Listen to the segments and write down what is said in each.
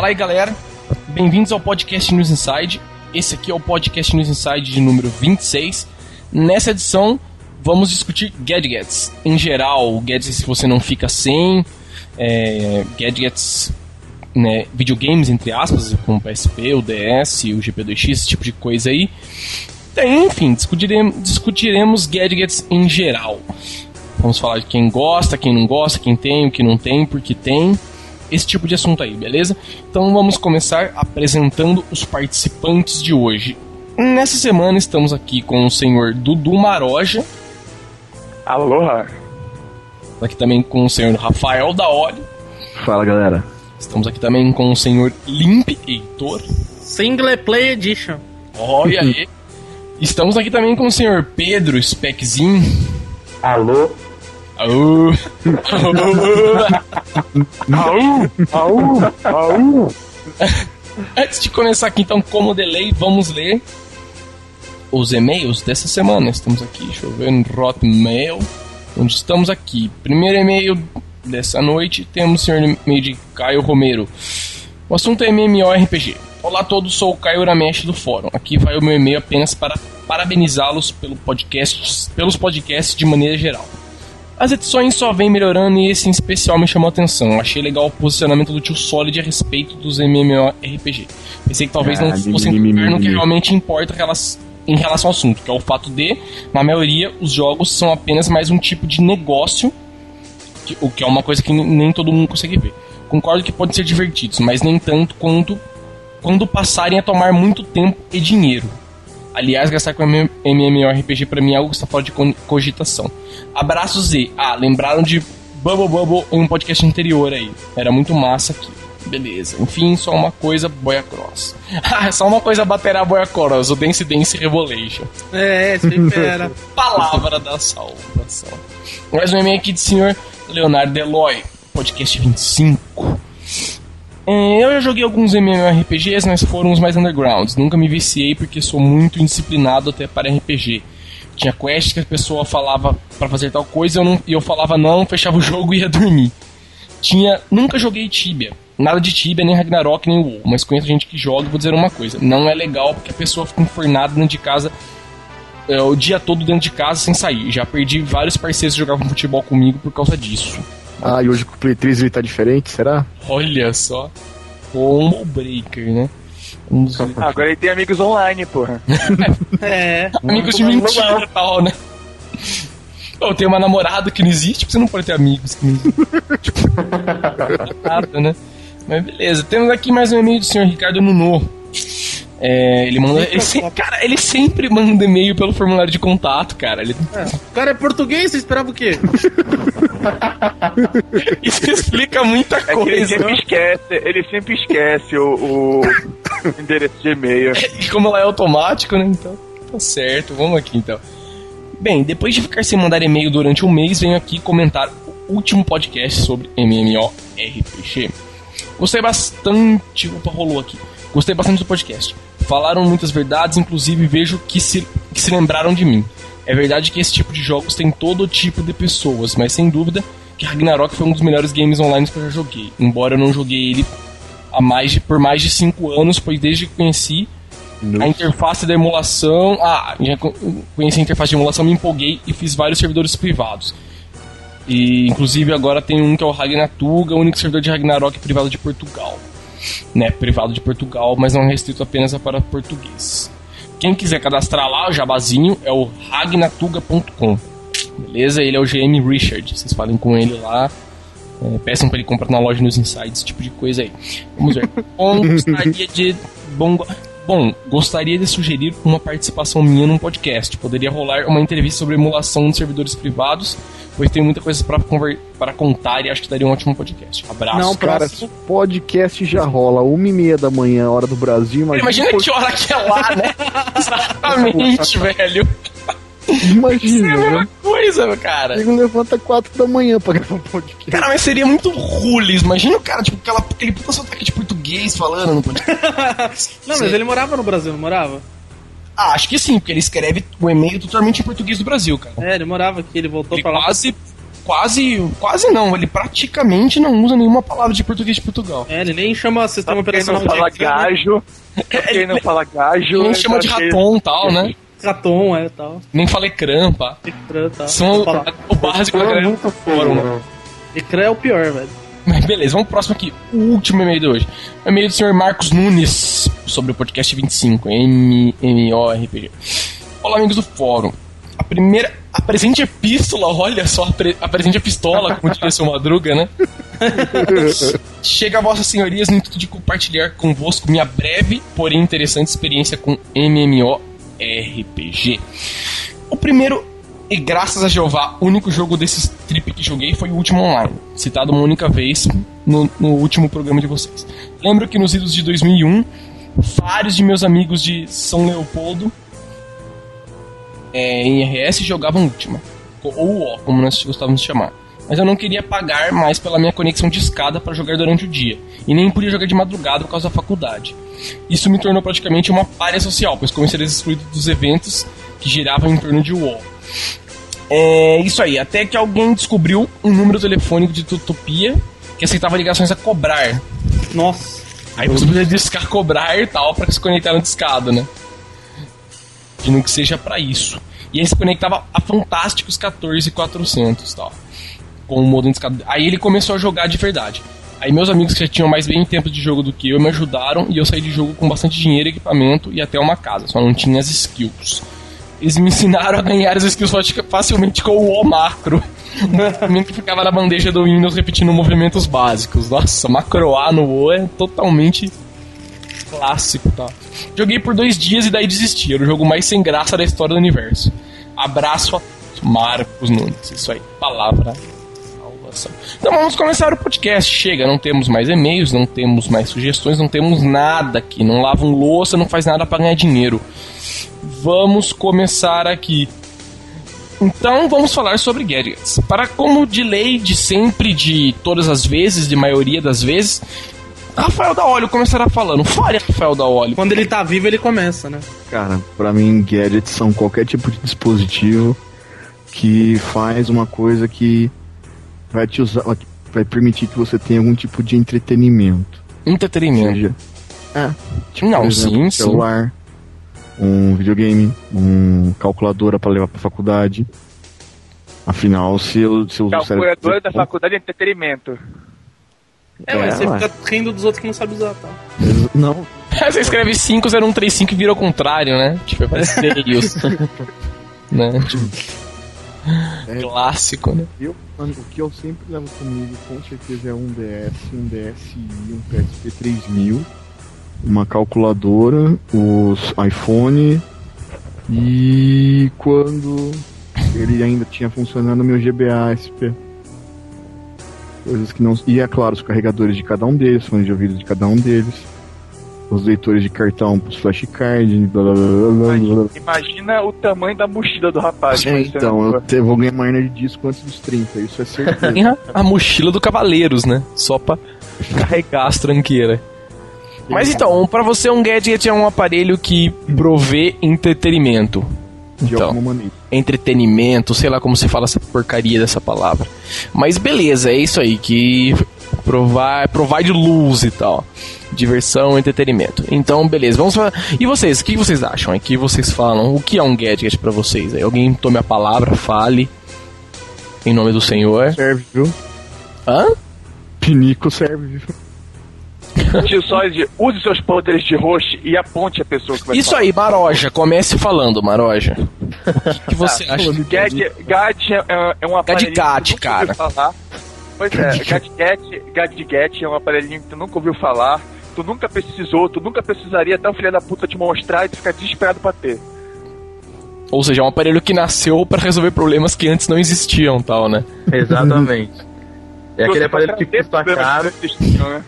Fala aí, galera. Bem-vindos ao podcast News Inside. Esse aqui é o podcast News Inside de número 26. Nessa edição, vamos discutir gadgets em geral, gadgets que você não fica sem, é, gadgets, né, videogames entre aspas, como o PSP, o DS, o GP2X, esse tipo de coisa aí. Enfim, discutiremos, discutiremos gadgets em geral. Vamos falar de quem gosta, quem não gosta, quem tem, o que não tem, porque tem. Esse tipo de assunto aí, beleza? Então vamos começar apresentando os participantes de hoje. Nessa semana estamos aqui com o senhor Dudu Maroja. Aloha. Aqui também com o senhor Rafael Daoli. Fala galera. Estamos aqui também com o senhor Limp Heitor. Single Play Edition. Olha aí. Estamos aqui também com o senhor Pedro Speckzinho. Alô? Aú! Aú! Aú! Aú! Antes de começar aqui, então, como delay, vamos ler os e-mails dessa semana. Estamos aqui, deixa eu ver, no onde estamos aqui. Primeiro e-mail dessa noite, temos o senhor e-mail de Caio Romero. O assunto é MMORPG. Olá a todos, sou o Caio Uramesh do fórum. Aqui vai o meu e-mail apenas para parabenizá-los pelo podcast, pelos podcasts de maneira geral. As edições só vêm melhorando e esse em especial me chamou a atenção. Achei legal o posicionamento do tio Solid a respeito dos MMORPG. Pensei que talvez Ah, não tocar no que realmente importa em relação ao assunto, que é o fato de, na maioria, os jogos são apenas mais um tipo de negócio, que- o que é uma coisa que nem todo mundo consegue ver. Concordo que podem ser divertidos, mas nem tanto quanto quando passarem a tomar muito tempo e dinheiro. Aliás, gastar com MM MMORPG pra mim é algo que está fora de co- cogitação. Abraços e. Ah, lembraram de Bubble Bubble em um podcast anterior aí. Era muito massa aqui. Beleza. Enfim, só uma coisa, Boia Cross. Ah, só uma coisa bater a Boia Cross, o Dance Dance Revolution. É, sempre era. Palavra da salvação. Mais um e-mail aqui de senhor Leonardo Deloy, podcast 25. É, Eu já joguei alguns MMORPGs, mas foram os mais undergrounds. Nunca me viciei porque sou muito indisciplinado até para RPG. Tinha quests que a pessoa falava pra fazer tal coisa e eu falava não, fechava o jogo e ia dormir. Tinha. Nunca joguei Tibia. Nada de Tibia, nem Ragnarok, nem WoW. Mas conheço gente que joga e vou dizer uma coisa. Não é legal porque a pessoa fica enfornada dentro de casa é, o dia todo dentro de casa sem sair. Já perdi vários parceiros que jogavam futebol comigo por causa disso. Ah, e hoje com o Play 3 ele tá diferente, será? Olha só. Combo Breaker, né? Um dos Agora ele tem amigos online, porra. É. amigos de mentira e tal, né? Eu tenho uma namorada que não existe, porque você não pode ter amigos que não existem. Tipo, nada, né? Mas beleza, temos aqui mais um e-mail do senhor Ricardo Nuno. É, ele manda. Ele se- cara, ele sempre manda e-mail pelo formulário de contato, cara. Ele, O cara é português, você esperava o quê? isso explica muita É que ele coisa. sempre esquece, ele sempre esquece o, o endereço de e-mail. E como ela é automático, né? Então, tá certo. Vamos aqui então. Bem, depois de ficar sem mandar e-mail durante um mês, venho aqui comentar o último podcast sobre MMORPG. Gostei bastante. Opa, rolou aqui. Gostei bastante do podcast. Falaram muitas verdades, inclusive vejo que se, que se lembraram de mim. É verdade que esse tipo de jogos tem todo tipo de pessoas, mas sem dúvida que Ragnarok foi um dos melhores games online que eu já joguei. Embora eu não joguei ele há mais de, por mais de 5 anos, pois desde que conheci a interface da emulação. Ah, já co- conheci a interface de emulação, me empolguei e fiz vários servidores privados. E inclusive agora tem um que é o Ragnatuga, o único servidor de Ragnarok privado de Portugal. Né, privado de Portugal, mas não restrito apenas para português. Quem quiser cadastrar lá, o jabazinho é o ragnatuga.com. Beleza? Ele é o GM Richard. Vocês falem com ele lá. É, peçam pra ele comprar na loja nos insights, esse tipo de coisa aí. Vamos ver. Bom, gostaria de. Bom, bom, gostaria de sugerir uma participação minha num podcast. Poderia rolar uma entrevista sobre emulação de servidores privados, pois tem muita coisa pra contar e acho que daria um ótimo podcast. Abraço. Não, Cara, próximo. esse podcast já rola uma e meia da manhã, hora do Brasil. Imagina, Imagina que hora que é lá, né? Exatamente, velho. Imagina, É a né? mesma coisa, meu cara. Nego levanta quatro da manhã pra gravar um podcast. Cara, mas seria muito rules. Imagina o cara, tipo, aquela, aquele puta sotaque de português falando no podcast. Não, mas ele morava no Brasil, não morava? Ah, acho que sim, porque ele escreve o e-mail totalmente em português do Brasil, cara. É, ele morava aqui, ele voltou Ele pra lá. quase, quase, quase não, ele praticamente não usa nenhuma palavra de português de Portugal. É, ele nem chama sistema Quem não operacional fala de gajo, quem não fala gajo... Ele nem chama de raton e tal, né? Raton, é, tal. Nem fala ecrã, pá. Ecrã, tal. São o, básico da galera do fórum, né? Ecrã é o pior, velho. Mas beleza, vamos pro próximo aqui. O último e-mail de hoje. O e-mail do senhor Marcos Nunes sobre o podcast 25, MMORPG. Olá, amigos do fórum. A primeira. A presente epístola, olha só, a, pre- a presente pistola, como diria seu Madruga, né? Chega a vossas senhorias no intuito de compartilhar convosco minha breve, porém interessante experiência com MMORPG. O primeiro, e graças a Jeová, o único jogo desses trip que joguei foi o último online, citado uma única vez no, no último programa de vocês. Lembro que nos idos de 2001, vários de meus amigos de São Leopoldo é, em RS jogavam Ultima, ou O, como nós gostávamos de chamar. Mas eu não queria pagar mais pela minha conexão de escada para jogar durante o dia, e nem podia jogar de madrugada por causa da faculdade. Isso me tornou praticamente uma párea social, pois comecei a ser excluído dos eventos que giravam em torno de WoW. É isso aí, até que alguém descobriu um número telefônico de Tutopia que aceitava ligações a cobrar. Nossa. Aí você podia discar cobrar e tal pra se conectar no discado, né? Pedindo que seja pra isso. E aí se conectava a Fantásticos 14400 e tal. Com o modem discado. Aí ele começou a jogar de verdade. Aí meus amigos que já tinham mais bem tempo de jogo do que eu me ajudaram e eu saí de jogo com bastante dinheiro, equipamento e até uma casa, só não tinha as skills. Eles me ensinaram a ganhar as skills faci- facilmente com o O macro. Um que ficava na bandeja do Windows repetindo movimentos básicos. Nossa, macro A no O é totalmente clássico, tá? Joguei por dois dias e daí desisti. Era o jogo mais sem graça da história do universo. Abraço a Marcos Nunes. Isso aí, palavra. Então vamos começar o podcast. Chega, não temos mais e-mails, não temos mais sugestões, não temos nada aqui. Não lavam louça, não faz nada pra ganhar dinheiro. Vamos começar aqui. Então vamos falar sobre gadgets. Para como de lei, de sempre, de todas as vezes, de maioria das vezes, Rafael da Óleo começará falando. Fale, Rafael da Óleo. Quando ele tá vivo, ele começa, né? Cara, pra mim, gadgets são qualquer tipo de dispositivo que faz uma coisa que vai te usar, vai permitir que você tenha algum tipo de entretenimento. Entretenimento. Seja, é, Não, por exemplo, sim, um sim. celular, um videogame, um calculadora pra levar pra faculdade. Afinal, se eu, se eu o Calculadora da faculdade de entretenimento. É, mas você ué. fica rindo dos outros que não sabem usar, tá? Não, Você escreve 5035 e vira ao contrário, né? Tipo, parece Deus. né? É. Clássico, né? eu, mano, o que eu sempre levo comigo com certeza é um DS, um DSi, um PSP 3000, uma calculadora, os iPhone e quando ele ainda tinha funcionando meu GBA SP. Coisas que não. E é claro, os carregadores de cada um deles, fones de ouvido de cada um deles. Os leitores de cartão pros flashcards, blá blá blá blá blá. blá. Imagina o tamanho da mochila do rapaz. É, então, eu te- vou ganhar mais nerd disco antes dos 30, isso é certeza. Tem a, a mochila do Cavaleiros, né? Só pra carregar as tranqueiras. Mas então, pra você um gadget é um aparelho que provê entretenimento. de Então, alguma maneira. entretenimento, sei lá como se fala essa porcaria dessa palavra. Mas beleza, é isso aí, que provar, provar de luz e tal. Diversão, entretenimento. Então, beleza, vamos falar. E vocês, o que vocês acham? O que vocês falam? O que é um gadget pra vocês? Aí, alguém tome a palavra, fale. Em nome do Senhor. Serve, viu? Hã? Pinico serve, viu? Use, só de, use seus poderes de host e aponte a pessoa que vai Isso falar. aí, Maroja, comece falando, Maroja. O que, que você Ah, acha? Gad, Gad é, é um aparelhinho Gadget, que cara. Falar. Pois é, Gadget, Gadget é um aparelhinho que tu nunca ouviu falar, tu nunca precisou, tu nunca precisaria até o filho da puta te mostrar e tu ficar desesperado pra ter. Ou seja, é um aparelho que nasceu pra resolver problemas que antes não existiam, tal, né? Exatamente. É aquele aparelho que custa caro. né?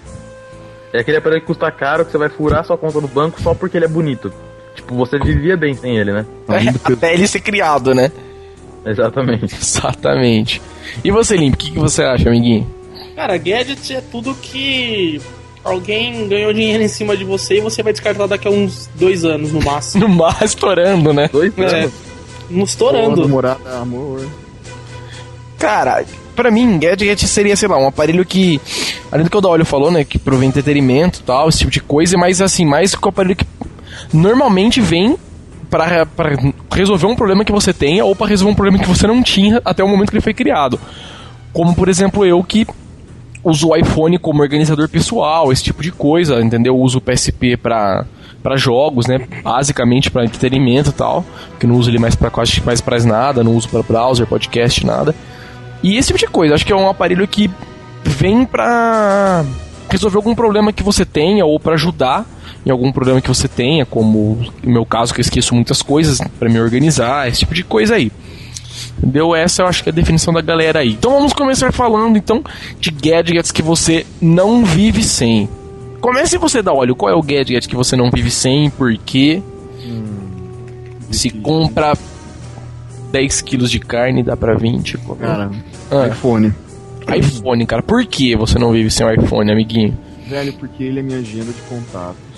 É aquele aparelho que custa caro que você vai furar sua conta no banco só porque ele é bonito. Tipo, você vivia bem sem ele, né? Peso- Até ele ser criado, né? Exatamente. Exatamente. E você, Limp, o que, que você acha, amiguinho? Cara, gadget é tudo que alguém ganhou dinheiro em cima de você e você vai descartar daqui a uns dois anos no máximo. No mar estourando, né? Dois É. anos. Não Pô, estourando. namorada, amor. Cara, pra mim, gadget seria, sei lá, um aparelho que. Além do que o Daolio falou, né? Que provém entretenimento e tal, esse tipo de coisa, mas assim, mais que o aparelho que normalmente vem para resolver um problema que você tenha ou para resolver um problema que você não tinha até o momento que ele foi criado. Como, por exemplo, eu que uso o iPhone como organizador pessoal, esse tipo de coisa, entendeu? Eu uso o PSP para para jogos, né? Basicamente para entretenimento e tal, que não uso ele mais para quase mais para nada, não uso para browser, podcast, nada. E esse tipo de coisa, acho que é um aparelho que vem para resolver algum problema que você tenha ou para ajudar em algum problema que você tenha, como no meu caso que eu esqueço muitas coisas para me organizar, esse tipo de coisa aí. Entendeu? Essa eu acho que é a definição da galera aí. Então vamos começar falando então de gadgets que você não vive sem. Comece você dar olho, qual é o gadget que você não vive sem, por quê? Hum, Se compra 10 quilos de carne, dá pra 20. Cara, ah. iPhone. iPhone, cara. Por que você não vive sem o iPhone, amiguinho? Velho, porque ele é minha agenda de contatos.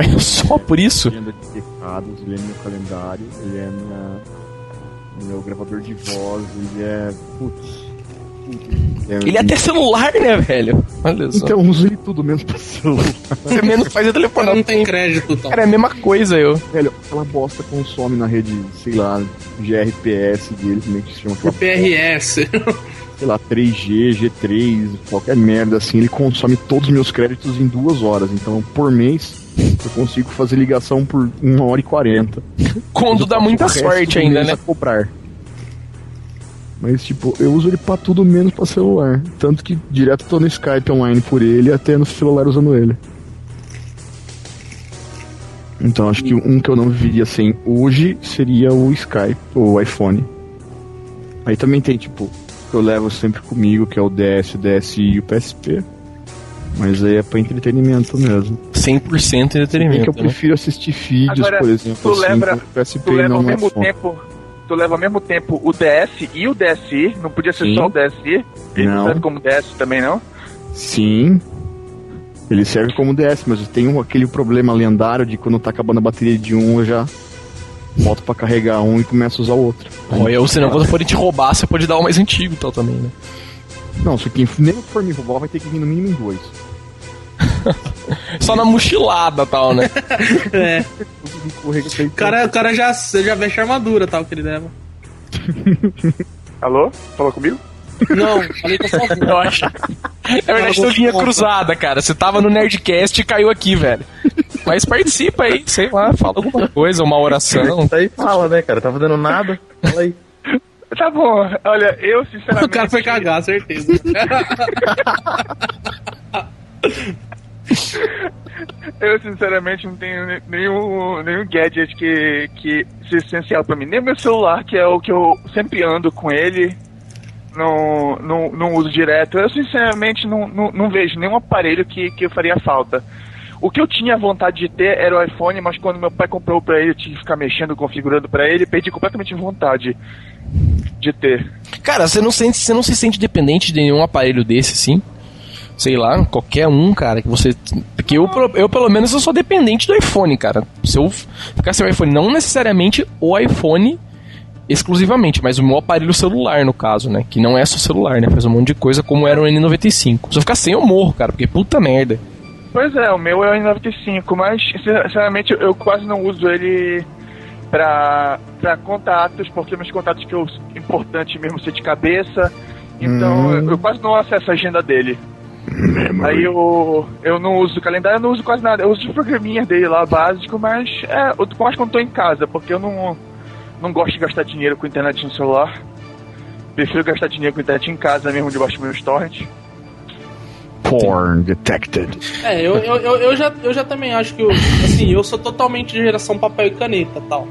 É só por isso? Agenda de recados, ele é meu calendário, ele é minha, meu gravador de voz, ele é. Putz. É, ele é até celular, né, velho? Olha só. Então uso ele tudo menos pra celular. Você menos faz o telefone. Não tem crédito, tal. Cara, é a mesma coisa, eu. Velho, aquela bosta consome na rede, sei lá, GRPS dele, como é que se chama? PRS sei lá, 3G, G3, qualquer merda assim, ele consome todos os meus créditos em duas horas. Então, por mês, eu consigo fazer ligação por uma hora e quarenta. Quando dá muita sorte ainda, né? comprar. Mas, tipo, eu uso ele pra tudo menos pra celular. Tanto que direto tô no Skype online por ele, até no celular usando ele. Então, acho que um que eu não viveria sem hoje seria o Skype, ou o iPhone. Aí também tem, tipo, que eu levo sempre comigo, que é o DS, o DSi e o PSP. Mas aí é pra entretenimento mesmo. 100% entretenimento. É que eu né? prefiro assistir vídeos, Agora, por exemplo. Tu assim, lembra, PSP tu leva ao mesmo tempo. Tu leva ao mesmo tempo o DS e o DSi. Não podia ser Sim. só o DSi. Ele não. serve como DS também, não? Sim. Ele serve como DS, mas tem um, aquele problema lendário de quando tá acabando a bateria de um, eu já boto pra carregar um e começo a usar o outro. Ou senão quando forem te roubar, você pode dar o mais antigo e tal também, né? Não, se quem nem for me roubar vai ter que vir no mínimo em dois. Só na mochilada tal, né? é. O cara, o cara já, já veste a armadura tal que ele leva. Alô? Falou comigo? Não, falei com a Eu acho. Na verdade, tu vinha cruzada, cara. Você tava no Nerdcast e caiu aqui, velho. Mas participa aí, sei lá, fala alguma coisa, uma oração. Aí fala, né, cara? Tá fazendo nada. Fala aí. Tá bom, olha, eu sinceramente. O cara foi cagar, certeza. eu sinceramente não tenho nenhum, nenhum gadget que, que seja essencial pra mim. Nem meu celular, que é o que eu sempre ando com ele. Não, não, não uso direto. Eu sinceramente não, não, não vejo nenhum aparelho que, que faria falta. O que eu tinha vontade de ter era o iPhone, mas quando meu pai comprou para ele, eu tinha que ficar mexendo, configurando para ele, perdi completamente vontade de ter. Cara, você não sente, você não se sente dependente de nenhum aparelho desse, sim? Sei lá, qualquer um, cara, que você. Porque eu, eu, pelo menos, eu sou dependente do iPhone, cara. Se eu ficar sem o iPhone, não necessariamente o iPhone exclusivamente, mas o meu aparelho celular, no caso, né? Que não é só celular, né? Faz um monte de coisa como era o N95. Se eu ficar sem, eu morro, cara, porque puta merda. Pois é, o meu é o N95, mas sinceramente eu quase não uso ele pra, pra contatos, porque meus contatos que eu importante mesmo ser de cabeça, então hum. eu, eu, quase não acesso a agenda dele. Aí eu, eu não uso calendário, eu não uso quase nada. Eu uso os programinhas dele lá, básico, mas é, eu mais quando tô em casa, porque eu não, não gosto de gastar dinheiro com internet no celular. Prefiro gastar dinheiro com internet em casa mesmo, debaixo do meu torrent. Porn detected. É, eu, eu, eu, eu, já, eu já também acho que, eu, assim, eu sou totalmente de geração papel e caneta tal.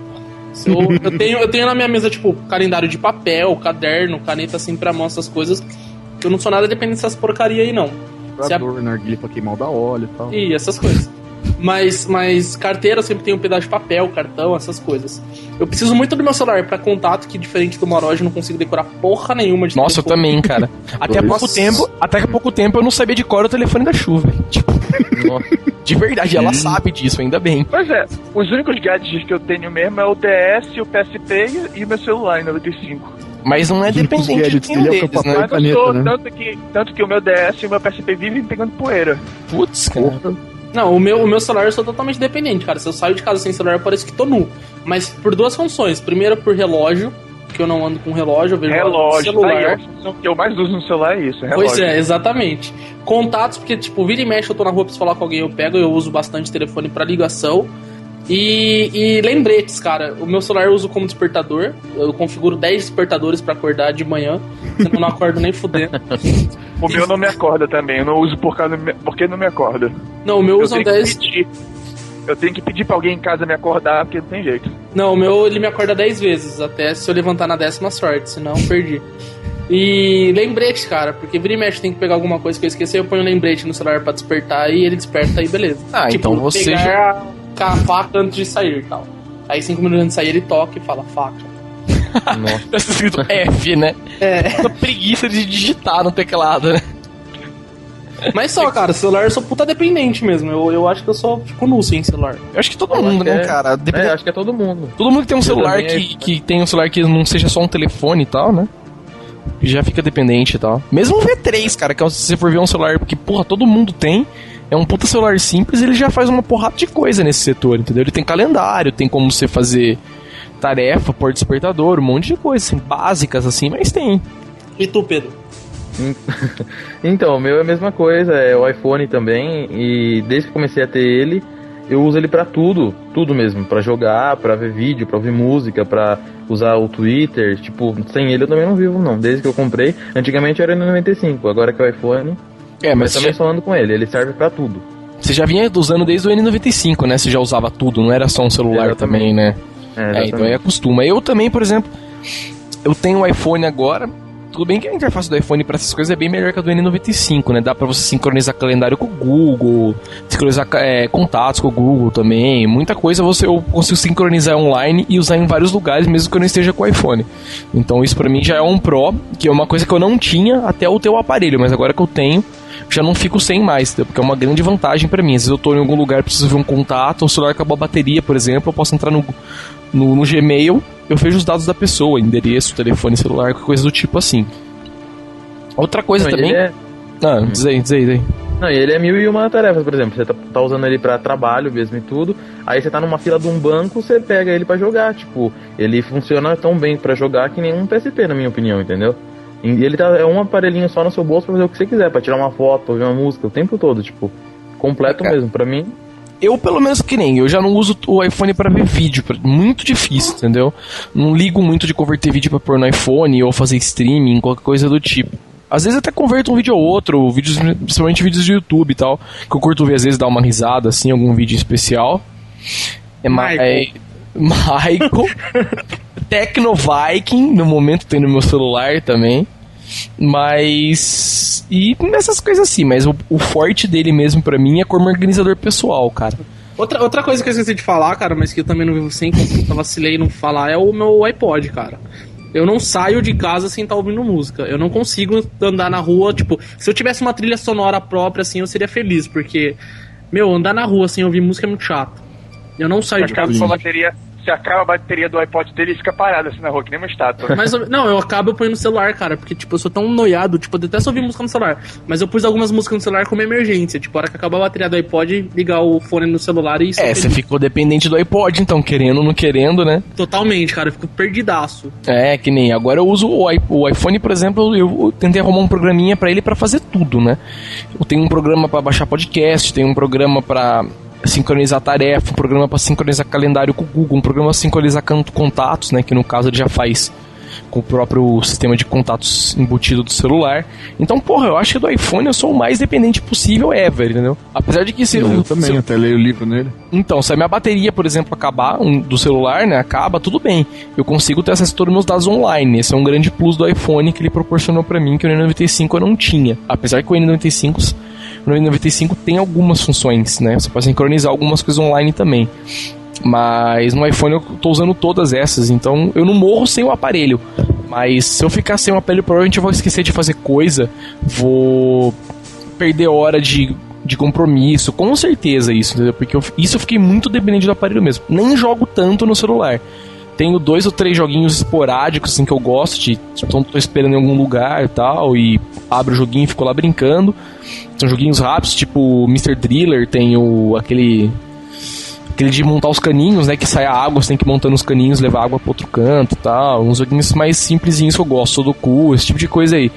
Eu, eu, tenho, eu tenho na minha mesa, tipo, calendário de papel, caderno, caneta assim pra mão, essas coisas. Eu não sou nada dependente dessas porcaria aí, não. Vibrador, a... narguilha pra queimar o da óleo e tal. E essas coisas. Mas, mas carteira sempre tem um pedaço de papel, cartão, essas coisas. Eu preciso muito do meu celular para contato, que diferente do Moroge, eu não consigo decorar porra nenhuma de Nossa, telefone. eu também, cara. Até há pouco tempo, até há pouco tempo eu não sabia de cor o telefone da chuva. Tipo, de verdade, ela sabe disso, ainda bem. Pois é, os únicos gadgets que eu tenho mesmo é o DS, o PSP e o meu celular em 95. Mas não é dependente de nenhum é deles, papel né? Caneta, sou, né? tanto, que, tanto que o meu DS e o meu PSP vivem pegando poeira. Putz, cara. Não, o meu, o meu celular eu sou totalmente dependente, cara. Se eu saio de casa sem celular, parece que tô nu. Mas por duas funções. Primeiro, por relógio, que eu não ando com relógio, eu vejo Relógio, celular. tá aí, a função que eu mais uso no celular é isso, relógio. Pois é, exatamente. Contatos, porque, tipo, vira e mexe, eu tô na rua, preciso falar com alguém, eu pego, eu uso bastante telefone pra ligação. E, e lembretes, cara. O meu celular eu uso como despertador. Eu configuro 10 despertadores pra acordar de manhã. Senão eu não acordo nem fudendo. O meu não me acorda também, eu não uso por causa porque não me acorda. Não, o meu Eu usa tenho que 10. pedir. Eu tenho que pedir pra alguém em casa me acordar, porque não tem jeito. Não, o meu ele me acorda 10 vezes, até se eu levantar na décima sorte, senão eu perdi. E lembrete, cara, porque vira e mexe tem que pegar alguma coisa que eu esqueci, eu ponho um lembrete no celular pra despertar e ele desperta aí, beleza. Ah, então você já- pegar a faca antes de sair e tal. Aí cinco minutos antes de sair ele toca e fala faca. Nossa. Tá escrito F, né? É. Essa preguiça de digitar no teclado, né? Mas só, cara, celular eu sou puta dependente mesmo. Eu, eu acho que eu só fico nu sem celular. Eu acho que todo Eu mundo, né, é- cara? Depende- É, acho que é todo mundo. Todo mundo que tem um Eu celular que, é- que tem um celular que não seja só um telefone e tal, né? Já fica dependente e tal. Mesmo o V3, cara, que é se você for ver um celular que, porra, todo mundo tem, é um puta celular simples, ele já faz uma porrada de coisa nesse setor, entendeu? Ele tem calendário, tem como você fazer tarefa, pôr despertador, um monte de coisas, assim, básicas assim, mas tem. E tu, Pedro? Então, o meu é a mesma coisa, é o iPhone também, e desde que comecei a ter ele, eu uso ele pra tudo, tudo mesmo, Pra jogar, pra ver vídeo, pra ouvir música, pra usar o Twitter, tipo, sem ele eu também não vivo não, desde que eu comprei, antigamente era no 95, agora que é o iPhone, É, mas mas também já, só ando com ele, ele serve pra tudo. você já vinha usando desde o N95, né? Você já usava tudo, não era só um celular também, né? É, É, então aí acostuma. Eu também, por exemplo, eu tenho o iPhone agora. Tudo bem que a interface do iPhone para essas coisas é bem melhor que a do N95, né? Dá pra você sincronizar calendário com o Google, sincronizar é, contatos com o Google também. Muita coisa você eu consigo sincronizar online e usar em vários lugares, mesmo que eu não esteja com o iPhone. Então isso pra mim já é um pro, que é uma coisa que eu não tinha até o teu aparelho, mas agora que eu tenho, já não fico sem mais, tá? porque é uma grande vantagem pra mim. Às vezes eu tô em algum lugar, preciso ver um contato, o celular acabou a bateria, por exemplo, eu posso entrar no, no, no Gmail, eu vejo os dados da pessoa, endereço, telefone, celular, coisa do tipo assim. Outra coisa Não, também. é- Ah, diz aí, diz aí, diz aí. Não, e ele é mil e uma tarefas, por exemplo. Você tá, tá usando ele pra trabalho mesmo e tudo. Aí você tá numa fila de um banco, você pega ele pra jogar. Tipo, ele funciona tão bem pra jogar que nem um PSP, na minha opinião, entendeu? E ele tá, é um aparelhinho só no seu bolso pra fazer o que você quiser, pra tirar uma foto, ouvir uma música, o tempo todo, tipo, completo Cara. mesmo. Pra mim, Eu, pelo menos que nem, eu já não uso o iPhone pra ver vídeo, muito difícil, entendeu? Não ligo muito de converter vídeo pra pôr no iPhone ou fazer streaming, qualquer coisa do tipo. Às vezes até converto um vídeo ou outro, vídeos, principalmente vídeos de YouTube e tal, que eu curto ver às vezes dar uma risada, assim, algum vídeo especial. É mais... Michael. Tecno Viking, no momento tem no meu celular também. Mas. E essas coisas assim, mas o, o forte dele mesmo pra mim é como organizador pessoal, cara. Outra, outra coisa que eu esqueci de falar, cara, mas que eu também não vivo sem, que eu vacilei não falar, é o meu iPod, cara. Eu não saio de casa sem estar ouvindo música. Eu não consigo andar na rua, tipo, se eu tivesse uma trilha sonora própria, assim, eu seria feliz, porque, meu, andar na rua sem ouvir música é muito chato. Eu não saio de casa. com a bateria, se acaba a bateria do iPod dele, ele fica parado assim na rua, que nem uma estátua. Mas, eu- não, eu acabo ponho no celular, cara, porque, tipo, eu sou tão noiado, tipo, eu detesto ouvir música no celular. Mas eu pus algumas músicas no celular como emergência. Tipo, a hora que acabar a bateria do iPod, ligar o fone no celular e... É, você ficou dependente do iPod, então, querendo ou não querendo, né? Totalmente, cara, eu fico perdidaço. É, que nem agora eu uso o, i- o iPhone, por exemplo, eu, eu tentei arrumar um programinha pra ele pra fazer tudo, né? Eu tenho um programa pra baixar podcast, tenho um programa pra sincronizar tarefa, um programa pra sincronizar calendário com o Google, um programa pra sincronizar contatos, né, que no caso ele já faz com o próprio sistema de contatos embutido do celular. Então, porra, eu acho que do iPhone eu sou o mais dependente possível ever, entendeu? Apesar de que se Eu, eu- também, se até leio o livro nele. então, se a minha bateria, por exemplo, acabar um, do celular, né, acaba, tudo bem. Eu consigo ter acesso a todos os meus dados online. Esse é um grande plus do iPhone que ele proporcionou pra mim que o N95 eu não tinha. Apesar que o N95, o N95 tem algumas funções, né? Você pode sincronizar algumas coisas online também. Mas no iPhone eu tô usando todas essas, então eu não morro sem o aparelho. Mas se eu ficar sem o aparelho, provavelmente eu vou esquecer de fazer coisa, vou perder hora de, de compromisso, com certeza isso, entendeu? Porque eu- isso eu fiquei muito dependente do aparelho mesmo. Nem jogo tanto no celular. tenho dois ou três joguinhos esporádicos, assim, que eu gosto de. Então tô esperando em algum lugar e tal, e abro o joguinho e fico lá brincando. São joguinhos rápidos, tipo Mr. Driller, tem o. aquele. Aquele de montar os caninhos, né? Que sai a água, você tem que ir montando os caninhos, levar água pro outro canto tal. Uns joguinhos mais simplesinhos que eu gosto, do cu, esse tipo de coisa aí.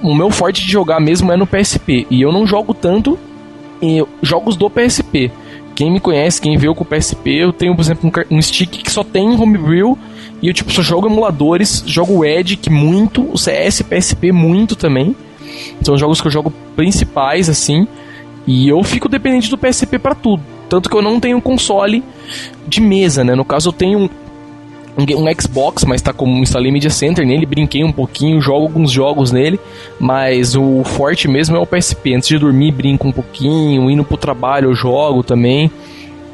O meu forte de jogar mesmo é no PSP. E eu não jogo tanto em jogos do PSP. Quem me conhece, quem viu com o PSP, eu tenho, por exemplo, um, um stick que só tem homebrew. E eu, tipo, só jogo emuladores, jogo o que muito, o CS, PSP, muito também. São jogos que eu jogo principais, assim. E eu fico dependente do PSP pra tudo. Tanto que eu não tenho console de mesa, né? No caso, eu tenho um, um, um Xbox, mas tá como instalei Media Center nele, brinquei um pouquinho, jogo alguns jogos nele, mas o forte mesmo é o PSP. Antes de dormir, brinco um pouquinho, indo pro trabalho eu jogo também.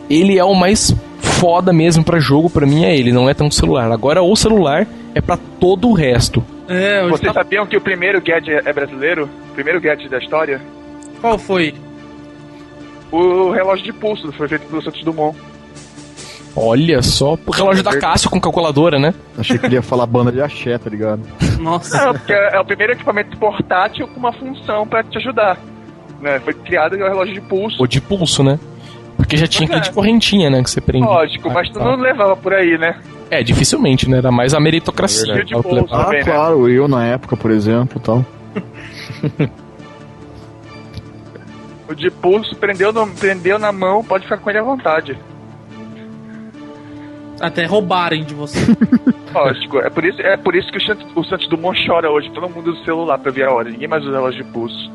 Ele é o mais foda mesmo pra jogo, pra mim é ele, não é tanto celular. Agora o celular é pra todo o resto. É, Vocês tá... sabiam que o primeiro gadget é brasileiro? O primeiro gadget da história? Qual foi? O relógio de pulso foi feito pelo Santos Dumont. Olha só, o relógio da Cássio com calculadora, né? Achei que ele ia falar banda de axé, tá ligado? Nossa. Não, porque é é o primeiro equipamento portátil com uma função pra te ajudar. Né? Foi criado o relógio de pulso. Ou de pulso, né? Porque já tinha Pois aquele é. de correntinha, né? Que você prende. Lógico, mas tu Ah, não levava por aí, né? É, dificilmente, né? Era mais a meritocracia. É. Ah, bem, né? claro, eu na época, por exemplo, tal. O de pulso prendeu, no- prendeu na mão, pode ficar com ele à vontade. Até roubarem de você. Lógico, é por isso, é por isso que o Santos, o Santos Dumont chora hoje. Todo mundo usa o celular pra ver a hora. Ninguém mais usa relógio de pulso.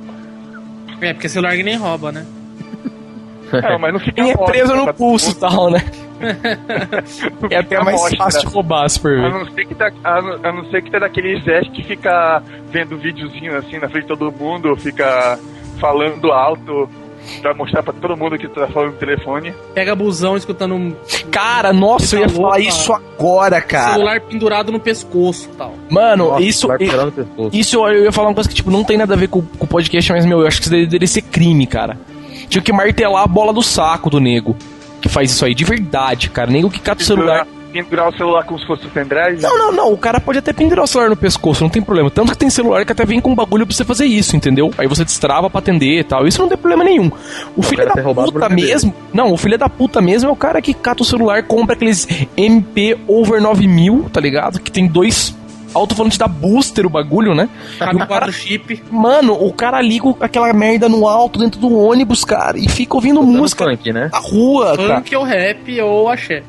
é, porque celular que nem rouba, né? Não, mas não fica Quem é preso no pulso e tal, né? É até mais amostra. fácil de roubar, se for A ver. não ser que tá, a não, a não ser que tá daquele Zé que fica vendo videozinho assim na frente de todo mundo, fica falando alto pra mostrar pra todo mundo que tá falando no telefone. Pega busão escutando um Cara, nossa, eu ia Tá falar louca. isso agora, cara. celular pendurado no pescoço e tal. Mano, Nossa, isso. Isso eu, ia falar uma coisa que, tipo, não tem nada a ver com, com o podcast, mas, meu, eu acho que isso deveria ser crime, cara. Tinha que martelar a bola do saco do nego que faz isso aí, de verdade, cara. Nego que cata o celular. Pendurar o celular como se fosse o pendrive. Não, não, não. O cara pode até pendurar o celular no pescoço, não tem problema. Tanto que tem celular que até vem com um bagulho pra você fazer isso, entendeu? Aí você destrava pra atender e tal. Isso não tem problema nenhum. O filho cara da puta mesmo. Não, o filho da puta mesmo é o cara que cata o celular, compra aqueles MP over 9000, tá ligado? Que tem dois alto-falante da booster o bagulho, né? Cabe quatro chip. Mano, o cara liga aquela merda no alto dentro do ônibus, cara, e fica ouvindo Dando música funk, né? na rua, cara. Funk ou rap ou axé.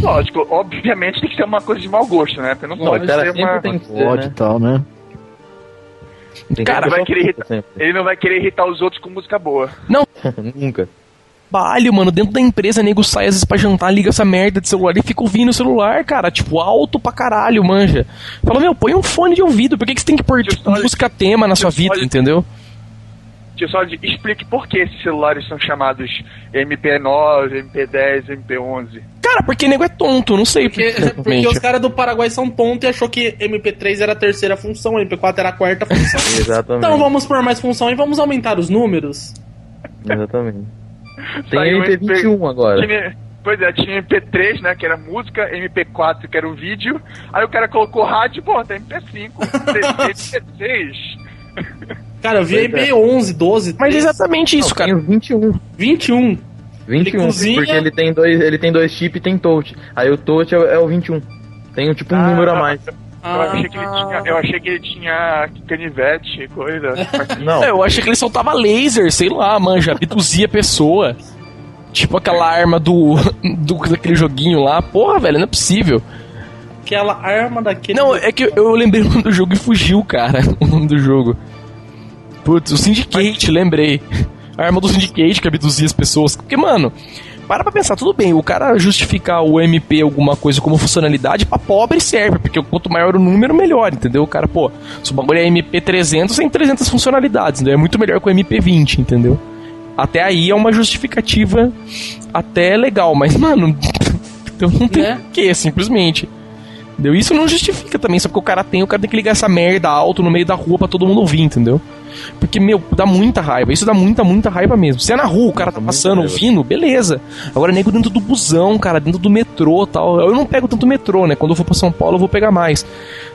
Lógico, obviamente tem que ser uma coisa de mau gosto, né? Porque não Não, o pode cara ser uma. tem que ser, Pode e né? tal, né? Tem Cara, vai querer sempre. Ele não vai querer irritar os outros com música boa. Nunca. Trabalho, mano, dentro da empresa, nego sai às vezes pra jantar, liga essa merda de celular e fica ouvindo o celular, cara, tipo, alto pra caralho, manja. Fala, meu, põe um fone de ouvido, por que, que você tem que pôr, tipo, música tema na sua vida, entendeu? Deixa eu só de- explique por que esses celulares são chamados MP9, MP10, MP11. Cara, porque nego é tonto, não sei Porque, porque, porque os caras do Paraguai são tontos e achou que MP3 era a terceira função, MP4 era a quarta função. Exatamente. então vamos por mais função e vamos aumentar os números. Exatamente. Tem Saiu MP21 agora. Tinha- Pois é, tinha MP3, né, que era música, MP4, que era o vídeo, aí o cara colocou rádio, pô, tem MP5, MP6. Cara, eu vi Pois é. MP11, 12, Mas é 13, exatamente isso, Não, cara. Tem o 21. 21. 21, cozinha- porque ele tem dois, ele tem dois chip e tem touch. Aí o touch é, o- é o 21. Tem um, tipo um Ah, número a mais. Eu achei, que ele tinha, eu achei que ele tinha canivete, coisa. Não. É, eu achei que ele soltava laser, sei lá, manja, abduzia a pessoa. Tipo aquela arma do, do daquele joguinho lá. Porra, velho, não é possível. Aquela arma daquele. Não, é que eu, eu lembrei o nome do jogo e fugiu, cara. O nome do jogo. Putz, o Syndicate, lembrei. A arma do Syndicate que abduzia as pessoas. Porque, mano, para pra pensar, tudo bem, o cara justificar o MP alguma coisa como funcionalidade, pra pobre serve, porque quanto maior o número, melhor, entendeu? O cara, pô, se o bagulho é MP300, tem 300 funcionalidades, então é muito melhor que o MP20, entendeu? Até aí é uma justificativa até legal, mas, mano, então não tem Né? porquê, simplesmente. Entendeu? Isso não justifica também, só porque o cara tem, o cara tem que ligar essa merda alto no meio da rua pra todo mundo ouvir, entendeu? Porque, meu, dá muita raiva. Isso dá muita, muita raiva mesmo. Se é na rua, o cara tá passando, ouvindo, beleza. Agora, nego dentro do busão, cara, dentro do metrô tal. Eu não pego tanto metrô, né? Quando eu for pra São Paulo, eu vou pegar mais.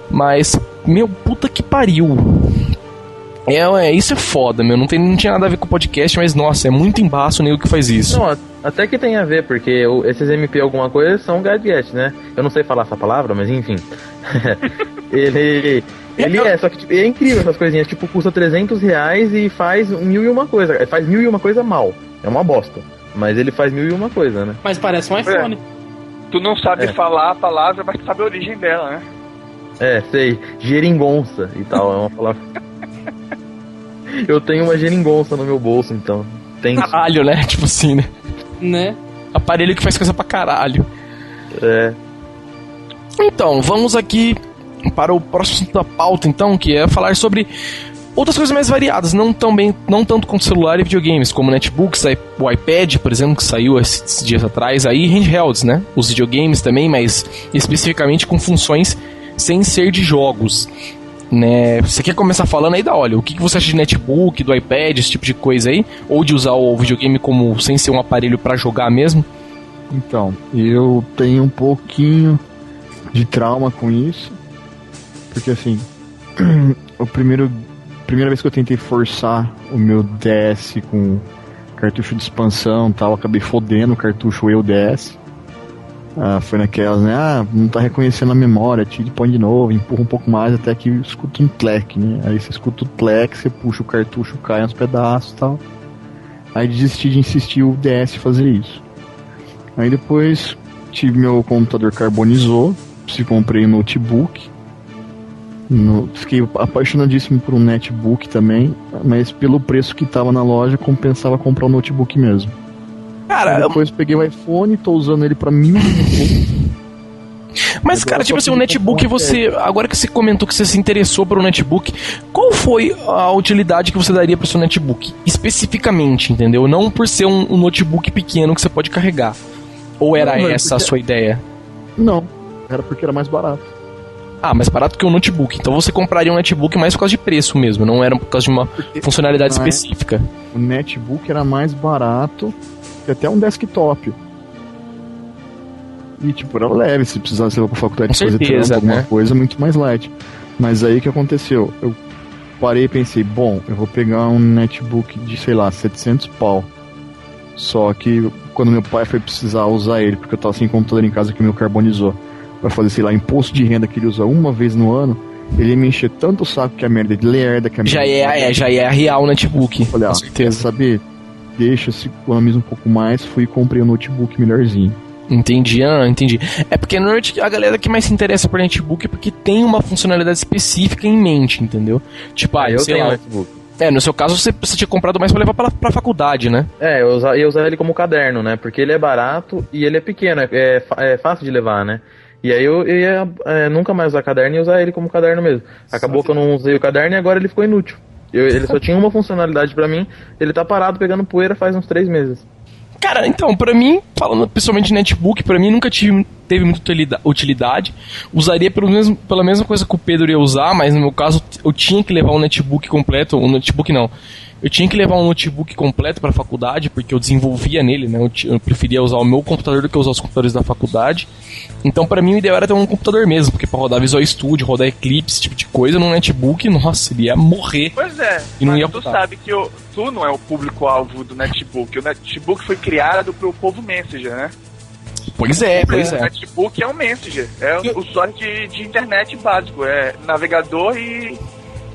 Mas, meu, puta que pariu. É, é, isso é foda, meu. Não, tem, não tinha nada a ver com o podcast, mas nossa, é muito embaço o nego que faz isso. Não, até que tem a ver, porque o- esses MP alguma coisa são gadgets, né? Eu não sei falar essa palavra, mas enfim. ele. Ele é, só que tipo, é incrível essas coisinhas. Tipo, custa 300 reais e faz mil e uma coisa. Faz mil e uma coisa mal. É uma bosta. Mas ele faz mil e uma coisa, né? Mas parece um iPhone. Tu não sabe É. falar a palavra, mas tu sabe a origem dela, né? É, sei. Geringonça e tal. É uma palavra. Eu tenho uma geringonça no meu bolso, então. Tem. Caralho, né? Tipo assim, né? Né? Aparelho que faz coisa pra caralho. É. Então, vamos aqui para o próximo da pauta, então, que é falar sobre outras coisas mais variadas, não, tão bem, não tanto com celular e videogames, como netbooks, o iPad, por exemplo, que saiu esses dias atrás, aí handhelds, né? Os videogames também, mas especificamente com funções sem ser de jogos. Né? Você quer começar falando aí da olha, o que que você acha de netbook, do iPad, esse tipo de coisa aí? Ou de usar o videogame como sem ser um aparelho pra jogar mesmo? Então, eu tenho um pouquinho de trauma com isso. Porque assim, o primeiro primeira vez que eu tentei forçar o meu DS com cartucho de expansão tal, acabei fodendo o cartucho eu DS. Ah, foi naquelas, né? Ah, não tá reconhecendo a memória, tira e põe de novo, empurra um pouco mais até que escuta um tlec, né? Aí você escuta o tlec, você puxa o cartucho, cai uns pedaços e tal. Aí desisti de insistir o DS fazer isso. Aí depois tive meu computador carbonizou, se comprei um notebook. No- fiquei apaixonadíssimo por um netbook também, mas pelo preço que tava na loja compensava comprar um notebook mesmo. Aí Cara, depois peguei o iPhone, tô usando ele pra mil Mas, cara, eu tipo assim, o queria netbook um você. Agora que você comentou que você se interessou por um netbook, qual foi a utilidade que você daria pro seu netbook? Especificamente, entendeu? Não por ser um, um notebook pequeno que você pode carregar. Ou era Não, mas essa a porque- sua ideia? Não, era porque era mais barato. Ah, mais barato que um notebook. Então você compraria um netbook mais por causa de preço mesmo, não era por causa de uma Porque funcionalidade não é- específica. o netbook era mais barato até um desktop. E tipo, era leve, se precisasse ir pra faculdade Com fazer trampo, alguma né? coisa, muito mais light. Mas aí o que aconteceu? Eu parei e pensei, bom, eu vou pegar um netbook de, sei lá, 700 pau. Só que quando meu pai foi precisar usar ele, porque eu tava sem computador em casa que o meu carbonizou, pra fazer, sei lá, imposto de renda que ele usa uma vez no ano, ele ia me encher tanto o saco que a merda de lerda, que a Já merda é, é, já é a real netbook. Olha, com quer certeza. saber? Deixa, se economiza um pouco mais, fui e comprei um notebook melhorzinho. Entendi, ah, entendi. É porque normalmente a galera que mais se interessa por netbook é porque tem uma funcionalidade específica em mente, entendeu? Tipo, ah, eu sei tenho lá. notebook. É, no seu caso você, você tinha comprado mais pra levar pra, pra faculdade, né? É, eu usar, ia usar ele como caderno, né? Porque ele é barato e ele é pequeno, é, é, é fácil de levar, né? E aí eu, eu ia é, nunca mais usar caderno e usar ele como caderno mesmo. Acabou que eu não usei o caderno e agora ele ficou inútil. Eu- ele só tinha uma funcionalidade pra mim, ele tá parado pegando poeira faz uns três meses. Cara, então, pra mim, falando pessoalmente de netbook, pra mim nunca tive, teve muita utilida- utilidade. Usaria pelo mesmo, pela mesma coisa que o Pedro ia usar, mas no meu caso eu tinha que levar um netbook completo, um notebook não. Eu tinha que levar um notebook completo pra faculdade, porque eu desenvolvia nele, né? Eu, eu preferia usar o meu computador do que usar os computadores da faculdade. Então, pra mim, o ideal era ter um computador mesmo, porque pra rodar Visual Studio, rodar Eclipse, esse tipo de coisa, num netbook, nossa, ele ia morrer. Pois é, E não mas ia tu botar. sabe que o, tu não é o público-alvo do netbook. O netbook foi criado pro povo Messenger, né? Pois é, pois o é. netbook é um Messenger, é um usuário de, de internet básico, é navegador e,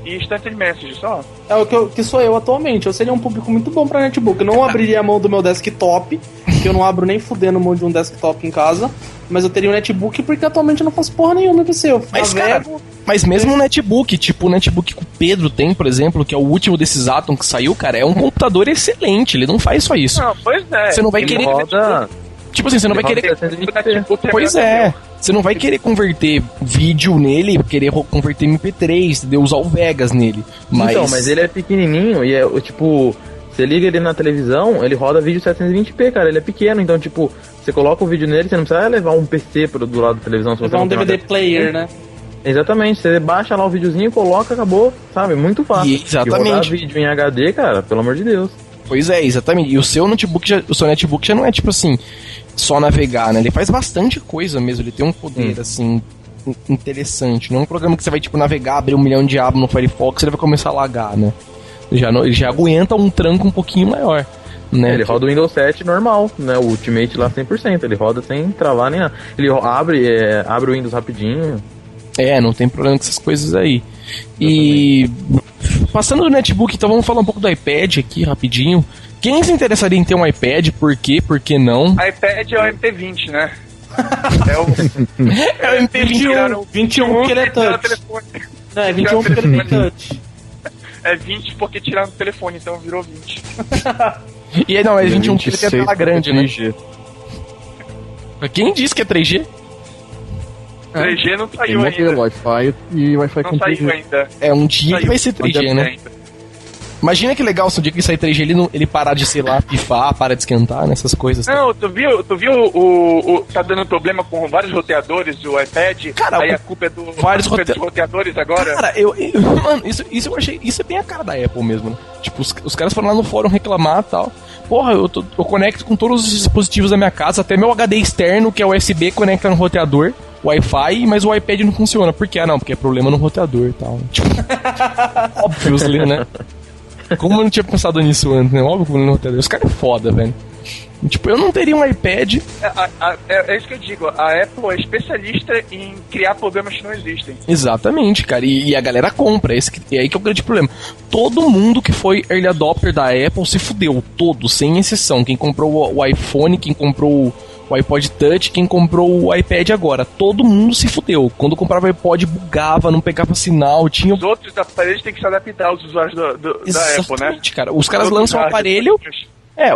e instant message só. É o que, eu- que sou eu atualmente. Eu seria um público muito bom pra netbook. Eu não abriria a mão do meu desktop, que eu não abro nem fudendo mão de um desktop em casa. Mas eu teria um netbook porque atualmente eu não faço porra nenhuma PC. Eu Mas, cara. Mas mesmo um netbook, tipo o netbook que o Pedro tem, por exemplo, que é o último desses Atom que saiu, cara, é um computador excelente, ele não faz só isso. Não, pois é. Você não vai Ele querer. roda. Tipo assim, você não vai querer. roda O 720p. netbook Pois é. Você não vai querer converter vídeo nele, querer converter MP3, entendeu? Usar o Vegas nele. Mas... Então, mas ele é pequenininho e é o tipo. Você liga ele na televisão, ele roda vídeo 720p, cara. Ele é pequeno, então, tipo, Você coloca o vídeo nele, você não precisa levar um PC pro, do lado da televisão. Se você Levar um DVD player, né? Exatamente, você baixa lá o videozinho, coloca, acabou, sabe? Muito fácil. E- exatamente. E rodar vídeo em HD, cara, pelo amor de Deus. Pois é, exatamente. E o seu notebook, já, o seu netbook já não é tipo assim, só navegar, né? Ele faz bastante coisa mesmo, ele tem um poder, Hum. assim, in- interessante. Não é um programa que você vai, tipo, navegar, abrir um milhão de abas no Firefox e ele vai começar a lagar, né? Ele já, ele já aguenta um tranco um pouquinho maior, né? Ele roda o Windows 7 normal, né? O Ultimate lá 100%. Ele roda sem travar nem nada. Ele abre, é, abre o Windows rapidinho. É, não tem problema com essas coisas aí. E passando do netbook, então vamos falar um pouco do iPad aqui rapidinho. Quem se interessaria em ter um iPad? Por quê? Por que não? iPad é o MT20, né? É o. É o MP21. 21, 21 porque ele é touch. Não, é 21 porque ele tem touch. É 20 porque tiraram o telefone, então virou 20. E aí, não, é 21 porque ele tem a tela grande, né? 3G. Quem disse que é 3G? 3G não saiu modelo ainda. Wi-Fi e Wi-Fi Não com saiu 3G. ainda. É um dia que vai ser 3G, né? Ainda. Imagina que legal se um dia que sair 3G ele, não, ele parar de, sei lá, pifar, parar de esquentar, nessas coisas. Não, tu viu, tu viu o, o- Tá dando problema com vários roteadores do iPad? Cara, aí o- a culpa é do. vários culpa é dos rote- roteadores agora? Cara, eu, eu- Mano, isso, isso eu achei. Isso é bem a cara da Apple mesmo, né? Tipo, os, os caras foram lá no fórum reclamar e tal. Porra, eu, tô- eu conecto com todos os dispositivos da minha casa, até meu HD externo, que é USB, conecta no roteador, Wi-Fi, mas o iPad não funciona. Por quê? Ah, não, porque é problema no roteador e tal. Tipo, óbvio, né? Como eu não tinha pensado nisso antes, né? Óbvio que no roteador. Os caras é foda, velho. Tipo, eu não teria um iPad. É, a- é- é isso que eu digo. A Apple é especialista em criar problemas que não existem. Exatamente, cara. E, e a galera compra. Esse, que- é aí que é o grande problema. Todo mundo que foi early adopter da Apple se fudeu. Todos, sem exceção. Quem comprou o, o iPhone, quem comprou o iPod Touch, quem comprou o iPad agora. Todo mundo se fudeu. Quando comprava o iPod, bugava, não pegava sinal, tinha. Os outros aparelhos têm que se adaptar aos usuários do- do- da Apple, né? Cara. Os caras lançam um os aparelho. É, a-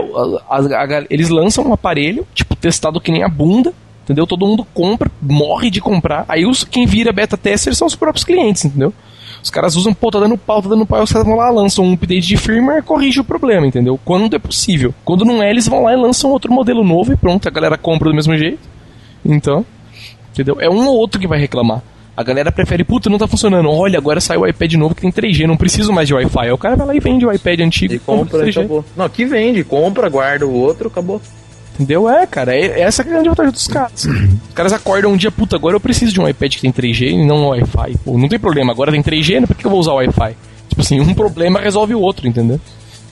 a- a- eles lançam um aparelho, tipo, testado que nem a bunda, entendeu? Todo mundo compra, morre de comprar. Aí os, quem vira beta tester são os próprios clientes, entendeu? Os caras usam, pô, tá dando pau, tá dando pau, os caras vão lá, lançam um update de firmware corrige o problema, entendeu? Quando é possível. Quando não é, eles vão lá e lançam outro modelo novo e pronto, a galera compra do mesmo jeito. Então, entendeu? É um ou outro que vai reclamar. A galera prefere, puta, não tá funcionando. Olha, agora saiu o iPad novo que tem 3G, não preciso mais de Wi-Fi. Aí o cara vai lá e vende o iPad antigo E compra e acabou. Não, que vende, compra, guarda o outro, acabou. Entendeu? É, cara, é, essa que é a grande vantagem dos caras. Os caras acordam um dia, puta, agora eu preciso de um iPad que tem 3G e não um Wi-Fi. Pô, não tem problema, agora tem 3G, né? Por que eu vou usar o Wi-Fi? Tipo assim, um problema resolve o outro, entendeu?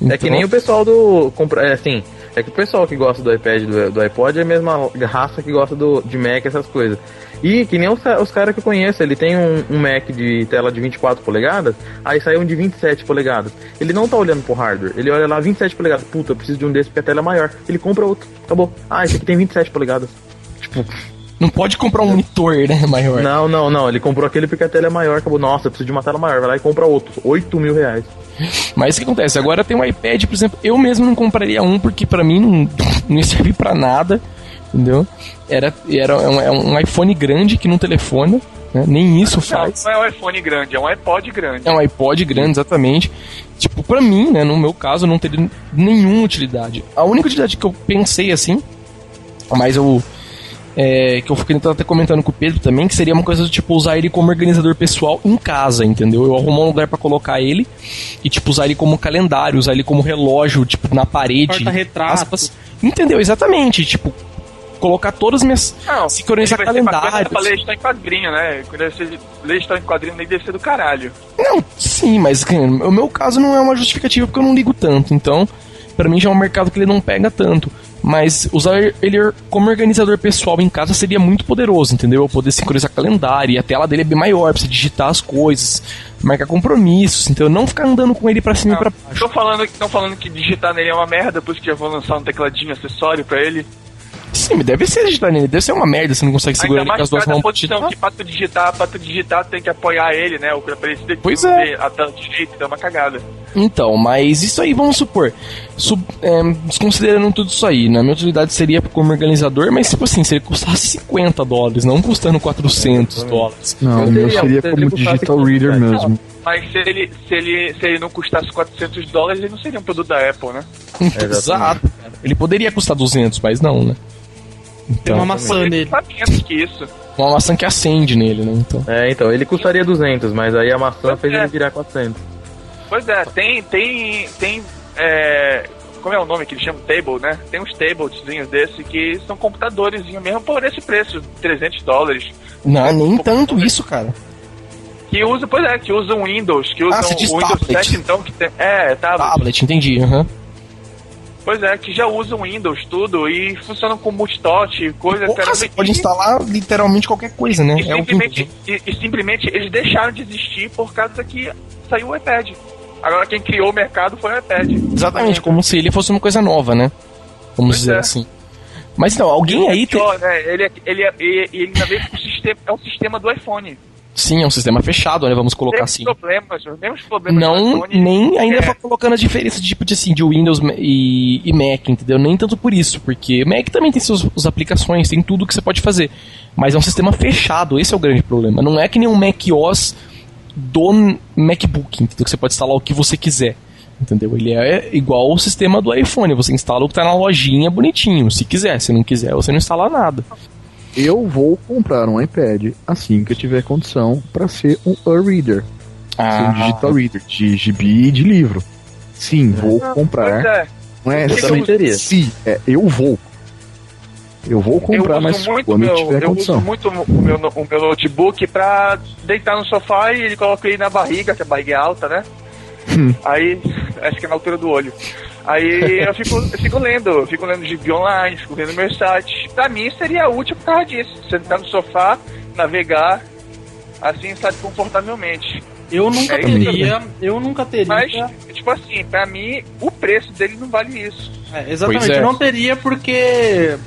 É que nem o pessoal do. É assim, é que o pessoal que gosta do iPad do, do iPod é a mesma raça que gosta do, de Mac, essas coisas. E que nem os, os caras que eu conheço, ele tem um, um Mac de tela de 24 polegadas, aí saiu um de 27 polegadas. Ele não tá olhando pro hardware, ele olha lá 27 polegadas, puta, eu preciso de um desse porque a tela é maior. Ele compra outro, acabou. Ah, esse aqui tem 27 polegadas. Tipo, Não pode comprar um monitor, né, maior. não, não, não, ele comprou aquele porque a tela é maior, acabou. Nossa, eu preciso de uma tela maior, vai lá e compra outro, 8 mil reais. Mas o que acontece? Agora tem um iPad, por exemplo, eu mesmo não compraria um porque pra mim não, não ia servir pra nada, entendeu? Era, era um, é um iPhone grande que não telefona, né? nem isso Não, faz. não é um iPhone grande, é um iPod grande. É um iPod grande, exatamente. Tipo, pra mim, né, no meu caso, não teria nenhuma utilidade. A única utilidade que eu pensei assim, mas eu. É, que eu fiquei até comentando com o Pedro também, que seria uma coisa do tipo usar ele como organizador pessoal em casa, entendeu? Eu arrumar um lugar pra colocar ele e, tipo, usar ele como calendário, usar ele como relógio, tipo, na parede. Porta-retrato. aspas. Entendeu? Exatamente. Tipo, colocar todas as minhas. Não, sincronizar calendários. pra ler história em quadrinho, né? Quando você lê história em quadrinho, nem deve ser do caralho. Não, sim, mas cara, o meu caso não é uma justificativa porque eu não ligo tanto. Então, pra mim já é um mercado que ele não pega tanto. Mas usar ele como organizador pessoal em casa seria muito poderoso, entendeu? Eu poder sincronizar calendário e a tela dele é bem maior pra você digitar as coisas, marcar compromissos, então não ficar andando com ele pra cima e pra baixo. Tô falando, tão falando que digitar nele é uma merda, por isso que já vão lançar um tecladinho acessório pra ele. Sim, deve ser digitar nele, deve ser uma merda, você não consegue segurar Ainda ele com as duas mãos posição, digitar. que pra tu digitar, pra tu digitar tem que apoiar ele, né? O ele se Pois é. a de jeito, dá uma cagada. Então, mas isso aí, vamos supor, sub- é, desconsiderando tudo isso aí, na minha utilidade seria como organizador, mas tipo assim, se ele custasse 50 dólares, não custando 400 dólares. Não, o meu seria como digital 50 reader mesmo. Mas se ele, se ele, se ele não custasse 400 dólares, ele não seria um produto da Apple, né? Exato. cara. Ele poderia custar 200, mas não, né? Tem Então, uma maçã nele. Equipamentos que isso. uma maçã que acende nele, né? Então. É, então, ele custaria 200, mas aí a maçã Pois fez é. ele virar 400. Pois é, tem. tem. tem. É, como é o nome que eles chamam? Table, né? Tem uns tablezinhos desse que são computadores mesmo por esse preço, 300 dólares. Não, nem tanto isso, cara. Que usam, pois é, que usam Windows, que usam Ah, o Windows tablet. 7, então, que tem. É, tablet. Tablet, entendi. aham. Pois é, que já usam Windows, tudo, e funcionam com multitouch, coisa Porra, você pode instalar literalmente qualquer coisa, né? E É o simplesmente, e, e simplesmente eles deixaram de existir por causa que saiu o iPad. Agora quem criou o mercado foi o iPad. Exatamente, como se ele fosse uma coisa nova, né? Vamos Pois dizer é. assim. Mas então, alguém aí tem. Pior, né? Ele, é- ele, é- ele, ele ainda veio com o sistema, é um sistema do iPhone. Sim, é um sistema fechado, né? Vamos colocar Mesmos assim. problemas, os mesmos problemas Não, iPhone. nem ainda é. foi colocando a diferença de tipo de assim, de Windows e, e Mac, entendeu? Nem tanto por isso, porque Mac também tem suas, suas aplicações, tem tudo que você pode fazer. Mas é um sistema fechado, esse é o grande problema. Não é que nem um Mac OS do MacBook, entendeu? Que você pode instalar o que você quiser. Entendeu? Ele é igual o sistema do iPhone. Você instala o que tá na lojinha bonitinho. Se quiser, se não quiser, você não instala nada. Eu vou comprar um iPad assim que eu tiver condição para ser um e-reader, ser um digital reader, de gibi e de livro. Sim, vou Pois comprar. é. Não é Eu se- também teria. se, é eu vou. Eu vou comprar, eu mas quando meu, tiver eu condição. uso muito o meu, o meu notebook pra deitar no sofá e ele coloca ele na barriga, que a barriga é alta, né? Hum. Aí, acho que é na altura do olho. Aí eu fico, eu fico lendo, eu fico lendo gibi online, fico lendo meus sites. Pra mim seria útil por causa disso. Sentar no sofá, navegar, assim, sabe, confortavelmente. Eu nunca É teria. Eu nunca teria. Mas, tipo assim, pra mim, o preço dele não vale isso. É, exatamente, é. eu não teria porque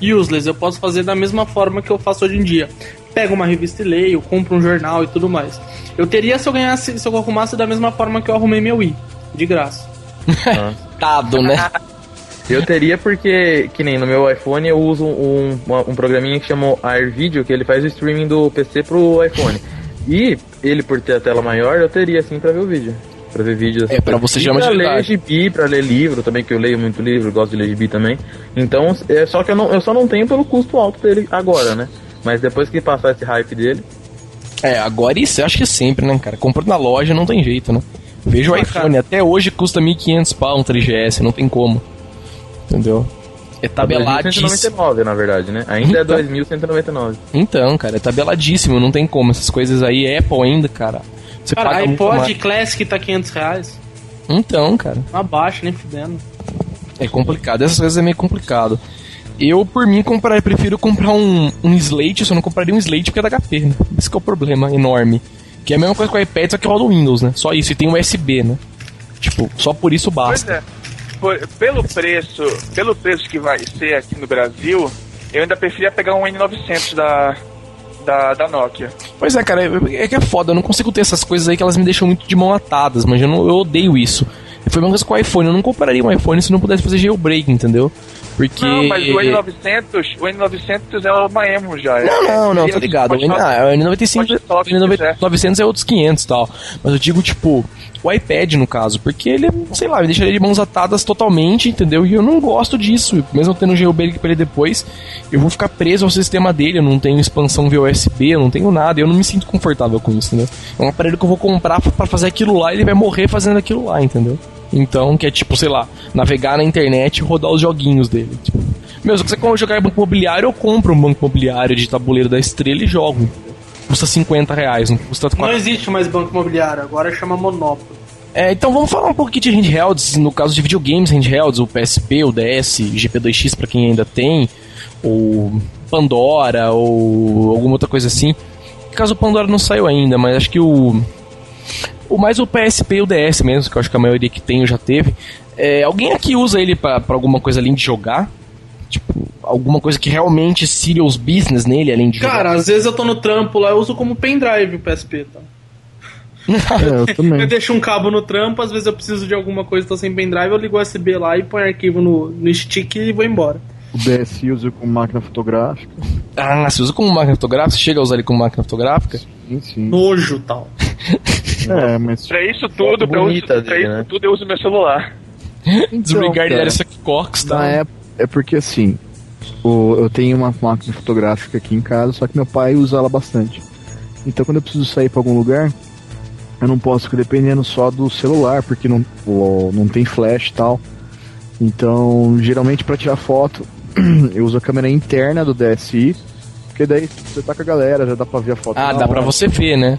useless, eu posso fazer da mesma forma que eu faço hoje em dia. Pego uma revista e leio, compro um jornal e tudo mais. Eu teria se eu ganhasse, se eu arrumasse da mesma forma que eu arrumei meu i, de graça. Dado, né? Eu teria porque, que nem no meu iPhone, eu uso um, um programinha que chama AirVideo, que ele faz o streaming do PC pro iPhone. E ele, por ter a tela maior, eu teria sim pra ver o vídeo. Pra ver vídeos. É, pra você já pra ler gibi, pra ler livro também, que eu leio muito livro, gosto de ler gibi também. Então, é só que eu, não, eu só não tenho pelo custo alto dele agora, né? Mas depois que passar esse hype dele, É, agora isso eu acho que é sempre, né, cara? Comprando na loja não tem jeito, né? Veja o iPhone, até hoje custa 1.500 pau um 3GS, não tem como. Entendeu? É tabeladíssimo. 2.199, na verdade, né? Ainda é Então. 2.199. Então, cara, é tabeladíssimo, não tem como. Essas coisas aí, Apple ainda, cara. Você Cara, paga muito iPod mais. Classic tá 500 reais. Então, cara, Não abaixa, nem fudendo. é complicado. Essas coisas é meio complicado. Eu, por mim, comprar, prefiro comprar um, um Slate, eu só não compraria um Slate porque é da HP, né? Esse que é o problema enorme. Que é a mesma coisa com o iPad, só que roda o Windows, né? Só isso, e tem USB, né? Tipo, só por isso Pois basta. é. Por- pelo preço, pelo preço que vai ser aqui no Brasil, eu ainda preferia pegar um N900 da, da, da Nokia. Pois é, cara, é é que é foda, eu não consigo ter essas coisas aí que elas me deixam muito de mão atadas, mas eu, não, eu odeio isso. Foi a mesma coisa com o iPhone, eu não compraria um iPhone se não pudesse fazer jailbreak, entendeu? Porque. Não, mas o N900, o N900 é uma emo já. é- Não, não, não, tô é ligado. O N- ah, o N95, pode falar o que o quiser. N900 é outros 500 e tal. Mas eu digo, tipo, o iPad no caso, porque ele, sei lá, me deixaria de mãos atadas totalmente, entendeu? E eu não gosto disso. Mesmo tendo um jailbreak pra ele depois, eu vou ficar preso ao sistema dele. Eu não tenho expansão via USB, eu não tenho nada. Eu não me sinto confortável com isso, entendeu? É um aparelho que eu vou comprar pra fazer aquilo lá e ele vai morrer fazendo aquilo lá, entendeu? Então, que é tipo, sei lá, navegar na internet e rodar os joguinhos dele. Tipo, meu, se você quer jogar banco imobiliário, eu compro um banco imobiliário de tabuleiro da estrela e jogo. Custa 50 reais, não custa Não 4. existe mais banco imobiliário, agora chama Monopoly. É, então vamos falar um aqui de handhelds, no caso de videogames handhelds, o PSP, o DS, GP2X pra quem ainda tem, ou Pandora, ou alguma outra coisa assim. No caso o Pandora não saiu ainda, mas acho que o. O mais o PSP e o DS mesmo, que eu acho que a maioria que tem já teve. É, alguém aqui usa ele pra, pra alguma coisa além de jogar? Tipo, alguma coisa que realmente serious business nele, além de jogar? Cara, às vezes eu tô no trampo lá, eu uso como pendrive o PSP, tá? É, eu também. Eu deixo um cabo no trampo, às vezes eu preciso de alguma coisa, tô sem pendrive, eu ligo o USB lá e ponho arquivo no, no stick e vou embora. O DS usa com máquina fotográfica. Ah, você usa como máquina fotográfica? Você chega a usar ele como máquina fotográfica? Sim, sim. Nojo tal. É, mas. Pra isso tudo, pra, bonita uso, pra dele, isso né? tudo eu uso meu celular. Desligar ele cara, era essa Cox, Na tá? época, é porque assim, o- eu tenho uma máquina fotográfica aqui em casa, só que meu pai usa ela bastante. Então quando eu preciso sair pra algum lugar, eu não posso ficar dependendo só do celular, porque não, o- não tem flash e tal. Então, geralmente pra tirar foto, eu uso a câmera interna do DSI, porque daí você tá com a galera, já dá pra ver a foto. Ah, dá pra hora. você ver, né?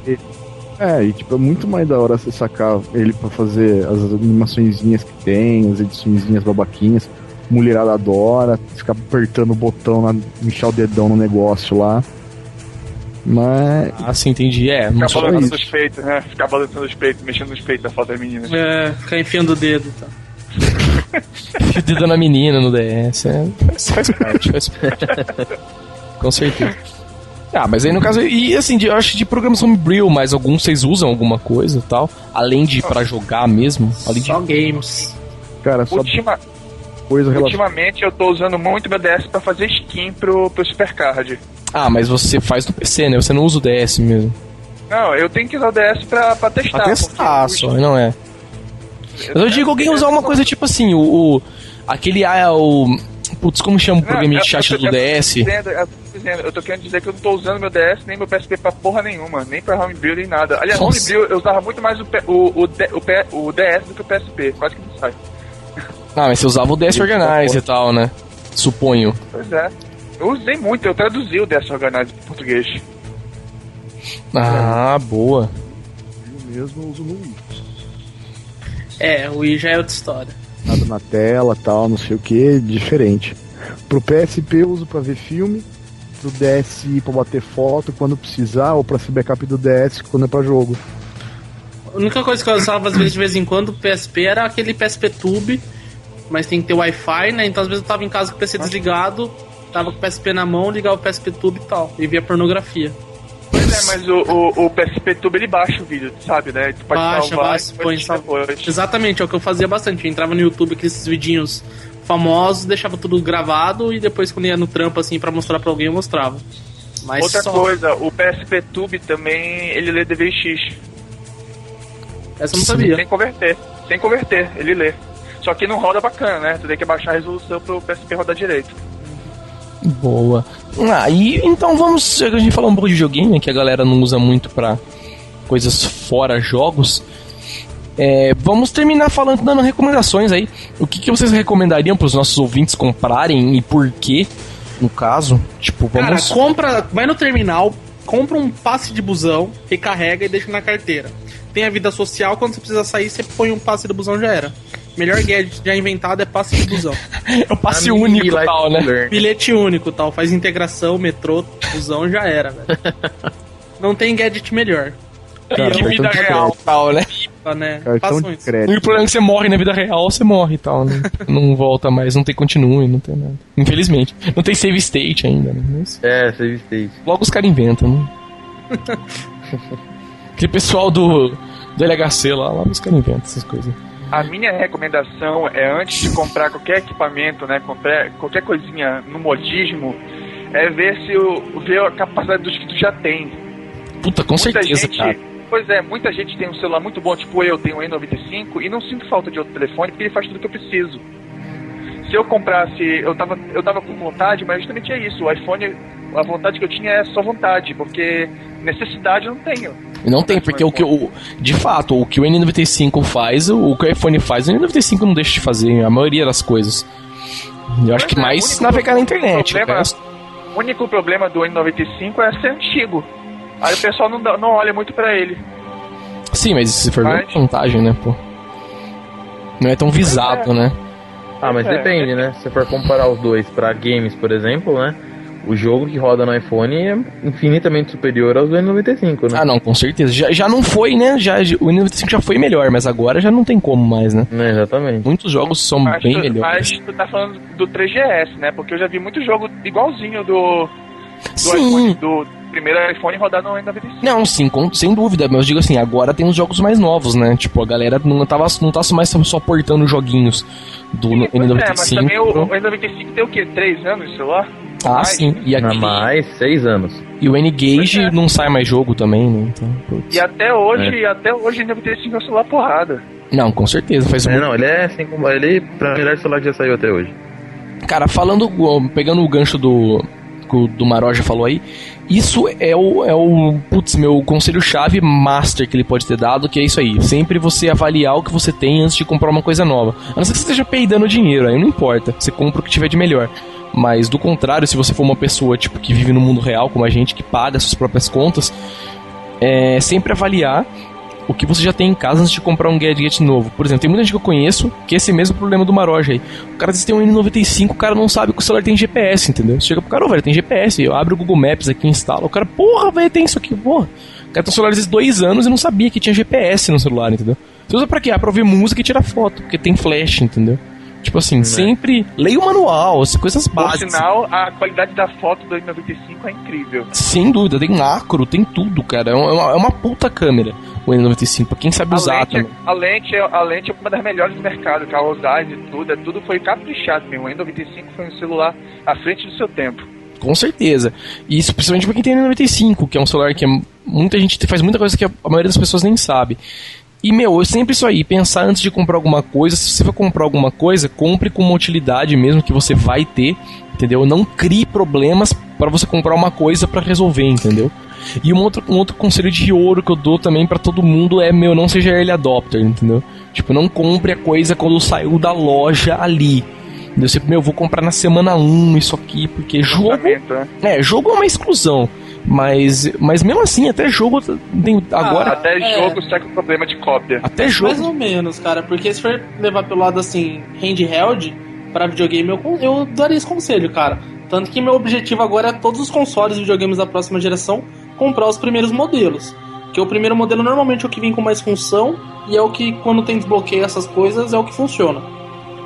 É, e tipo, é muito mais da hora você sacar ele pra fazer as animaçõezinhas que tem, as ediçõezinhas babaquinhas. Mulherada adora, ficar apertando o botão, na, o dedão no negócio lá. Mas. Ah, sim, entendi. É, não Ficar só balançando isso. os peitos, né? Ficar balançando os peitos, mexendo nos peitos da foto das meninas. É, ficar enfiando o dedo e tal. fio dedo na menina no DS. É, faz, faz parte, faz parte. Com certeza. Ah, mas aí no caso, e assim, de- eu acho de programação Homebrew, mas alguns vocês usam alguma coisa e tal? Além de pra jogar mesmo? Além de... Só games. Cara, só Ultima- coisa ultimamente eu tô usando muito meu DS pra fazer skin pro, pro Supercard. Ah, mas você faz no PC, né? Você não usa o DS mesmo. Não, eu tenho que usar o DS pra, pra testar. Pra testar só, não é? Mas eu digo alguém usar uma coisa tipo assim, o. o- aquele. Ah, é o. Putz, como chama o Não, programinha de chat eu- do eu DS? Dizendo- eu tô querendo dizer que eu não tô usando meu DS nem meu PSP pra porra nenhuma, nem pra Homebrew nem nada. Aliás, Nossa. Homebrew eu usava muito mais o, o, o, o, o DS do que o PSP, quase que não sai. Ah, mas você usava o DS Organize e tal, né? Suponho. Pois é. Eu usei muito, eu traduzi o DS Organized pro português. Ah, boa. Eu mesmo uso no Wii. É, o Wii já é outra história. Nada na tela tal, não sei o que, diferente. Pro PSP eu uso pra ver filme, pro DSi pra bater foto quando precisar, ou pra ser backup do DS quando é pra jogo. A única coisa que eu usava às vezes de vez em quando o PSP era aquele PSP Tube, mas tem que ter Wi-Fi, né? Então às vezes eu tava em casa com o PC desligado, tava com o PSP na mão, ligava o PSP Tube e tal, e via pornografia. Pois é, mas o, o, o PSP Tube ele baixa o vídeo, sabe, né? Tu pode Baixa, salvar baixa, põe salva. Exatamente, é o que eu fazia bastante. Eu entrava no YouTube, aqueles vidinhos famosos, deixava tudo gravado e depois quando ia no trampo assim pra mostrar pra alguém eu mostrava. Mas Outra só. coisa, o PSP Tube também, ele lê DVX. Essa eu não sabia. Sem converter. Sem converter, ele lê. Só que não roda bacana, né? Tu tem que baixar a resolução pro PSP rodar direito. Boa. Ah, e então vamos. A gente falou um pouco de joguinho, que a galera não usa muito pra coisas fora jogos. É, vamos terminar falando, dando recomendações aí. O que, que vocês recomendariam pros nossos ouvintes comprarem e por quê? No caso, tipo, Cara, vamos. compra, vai no terminal, compra um passe de busão, recarrega e deixa na carteira. Tem a vida social, quando você precisa sair, você põe um passe de busão já era. Melhor gadget já inventado é passe de busão. É o passe A único e tal, né? Bilhete único tal, faz integração, metrô, busão já era, velho. Não tem gadget melhor. Cara, de cartão vida de real tal, né? Tá, né? Cartão Façam de isso. E crédito. o problema é que você morre na vida real, você morre e tal, né? não volta mais, não tem continue, não tem nada. Infelizmente. Não tem save state ainda, né? Mas É, save state. logo os caras inventam, né? Aquele pessoal do, do LHC lá, lá os caras inventam essas coisas. A minha recomendação é antes de comprar qualquer equipamento, né, comprar qualquer coisinha no modismo, é ver se o ver a capacidade dos que tu já tem. Puta, com muita certeza, gente, cara. Pois é, muita gente tem um celular muito bom, tipo eu tenho um E95 e não sinto falta de outro telefone porque ele faz tudo que eu preciso. Se eu comprasse, eu tava, eu tava com vontade, mas justamente é isso. O iPhone, a vontade que eu tinha é só vontade, porque necessidade eu não tenho. Não tem, porque o que o. De fato, o que o N95 faz, o que o iPhone faz, o N95 não deixa de fazer a maioria das coisas. Eu acho que é, mais navegar na internet. problema- O único problema do N95 é ser antigo. Aí o pessoal não, dá- não olha muito pra ele. Sim, mas se for ver, Mas- é vantagem, né, pô? Não é tão visado, né? Ah, mas É. depende, né? Se for comparar os dois pra games, por exemplo, né? O jogo que roda no iPhone é infinitamente superior aos do N95, né? Ah, não, com certeza. Já, já não foi, né? Já, o N95 já foi melhor, mas agora já não tem como mais, né? Né, exatamente. Muitos jogos são Mas, bem tu, melhores. mas tu tá falando do 3GS, né? Porque eu já vi muito jogo igualzinho do, do Sim. iPhone, do primeiro iPhone rodar no N95. Não, sim, com- sem dúvida, mas eu digo assim, agora tem os jogos mais novos, né? Tipo, a galera não, tava, não tá mais só portando joguinhos do Sim, pois N95. é, mas também o, o N95 tem o quê? 3 anos de celular? Ah, mais. sim. E, aqui, mais, seis anos. e o N-Gage é. não sai mais jogo também, né? Então, putz. E até hoje, até hoje o N95 é um celular porrada. Não, com certeza, faz É, muito. não, ele é assim como. Ele, pra melhor celular que já saiu até hoje. Cara, falando, pegando o gancho do, do Maroja falou aí, isso é o, é o putz, meu conselho-chave master que ele pode ter dado, que é isso aí. Sempre você avaliar o que você tem antes de comprar uma coisa nova. A não ser que você esteja peidando dinheiro, aí não importa. Você compra o que tiver de melhor. Mas do contrário, se você for uma pessoa tipo que vive no mundo real, como a gente, que paga suas próprias contas, é sempre avaliar o que você já tem em casa antes de comprar um gadget novo. Por exemplo, tem muita gente que eu conheço que é esse mesmo problema do Maroja aí. O cara diz que tem um N95, o cara não sabe que o celular tem GPS, entendeu? Você chega pro cara, ô, velho, tem GPS. Eu abro o Google Maps aqui instalo. O cara, porra, velho, tem isso aqui, porra. O cara tem um celular de dois anos e não sabia que tinha GPS no celular, entendeu? Você usa pra quê? Ah, pra ouvir música e tirar foto, porque tem flash, entendeu? Tipo assim, né? sempre leia o manual, as coisas básicas. Por sinal, a qualidade da foto do N95 é incrível. Sem dúvida, tem macro, tem tudo, cara. É uma, é uma puta câmera o N95, pra quem sabe a usar lente, também. A lente, a lente é uma das melhores do mercado, que a usagem e tudo, é, tudo foi caprichado mesmo. O N95 foi um celular à frente do seu tempo. Com certeza. E isso principalmente pra quem tem N95, que é um celular que é, muita gente faz muita coisa que a maioria das pessoas nem sabe. E, meu, eu sempre isso aí, pensar antes de comprar alguma coisa, se você for comprar alguma coisa, compre com uma utilidade mesmo que você vai ter, entendeu? Não crie problemas para você comprar uma coisa para resolver, entendeu? E um outro, um outro conselho de ouro que eu dou também para todo mundo é, meu, não seja early adopter, entendeu? Tipo, não compre a coisa quando saiu da loja ali. Eu sempre, meu, vou comprar na semana 1 isso aqui, porque jogo. Né? É, jogo é uma exclusão. Mas, mas mesmo assim, até jogo tem agora. Ah, até é. jogo está com problema de cópia. Até jogo. Mais ou menos, cara, porque se for levar pelo lado assim, handheld, para videogame, eu, eu daria esse conselho, cara. Tanto que meu objetivo agora é todos os consoles e videogames da próxima geração comprar os primeiros modelos. Que o primeiro modelo normalmente é o que vem com mais função e é o que, quando tem desbloqueio essas coisas, é o que funciona.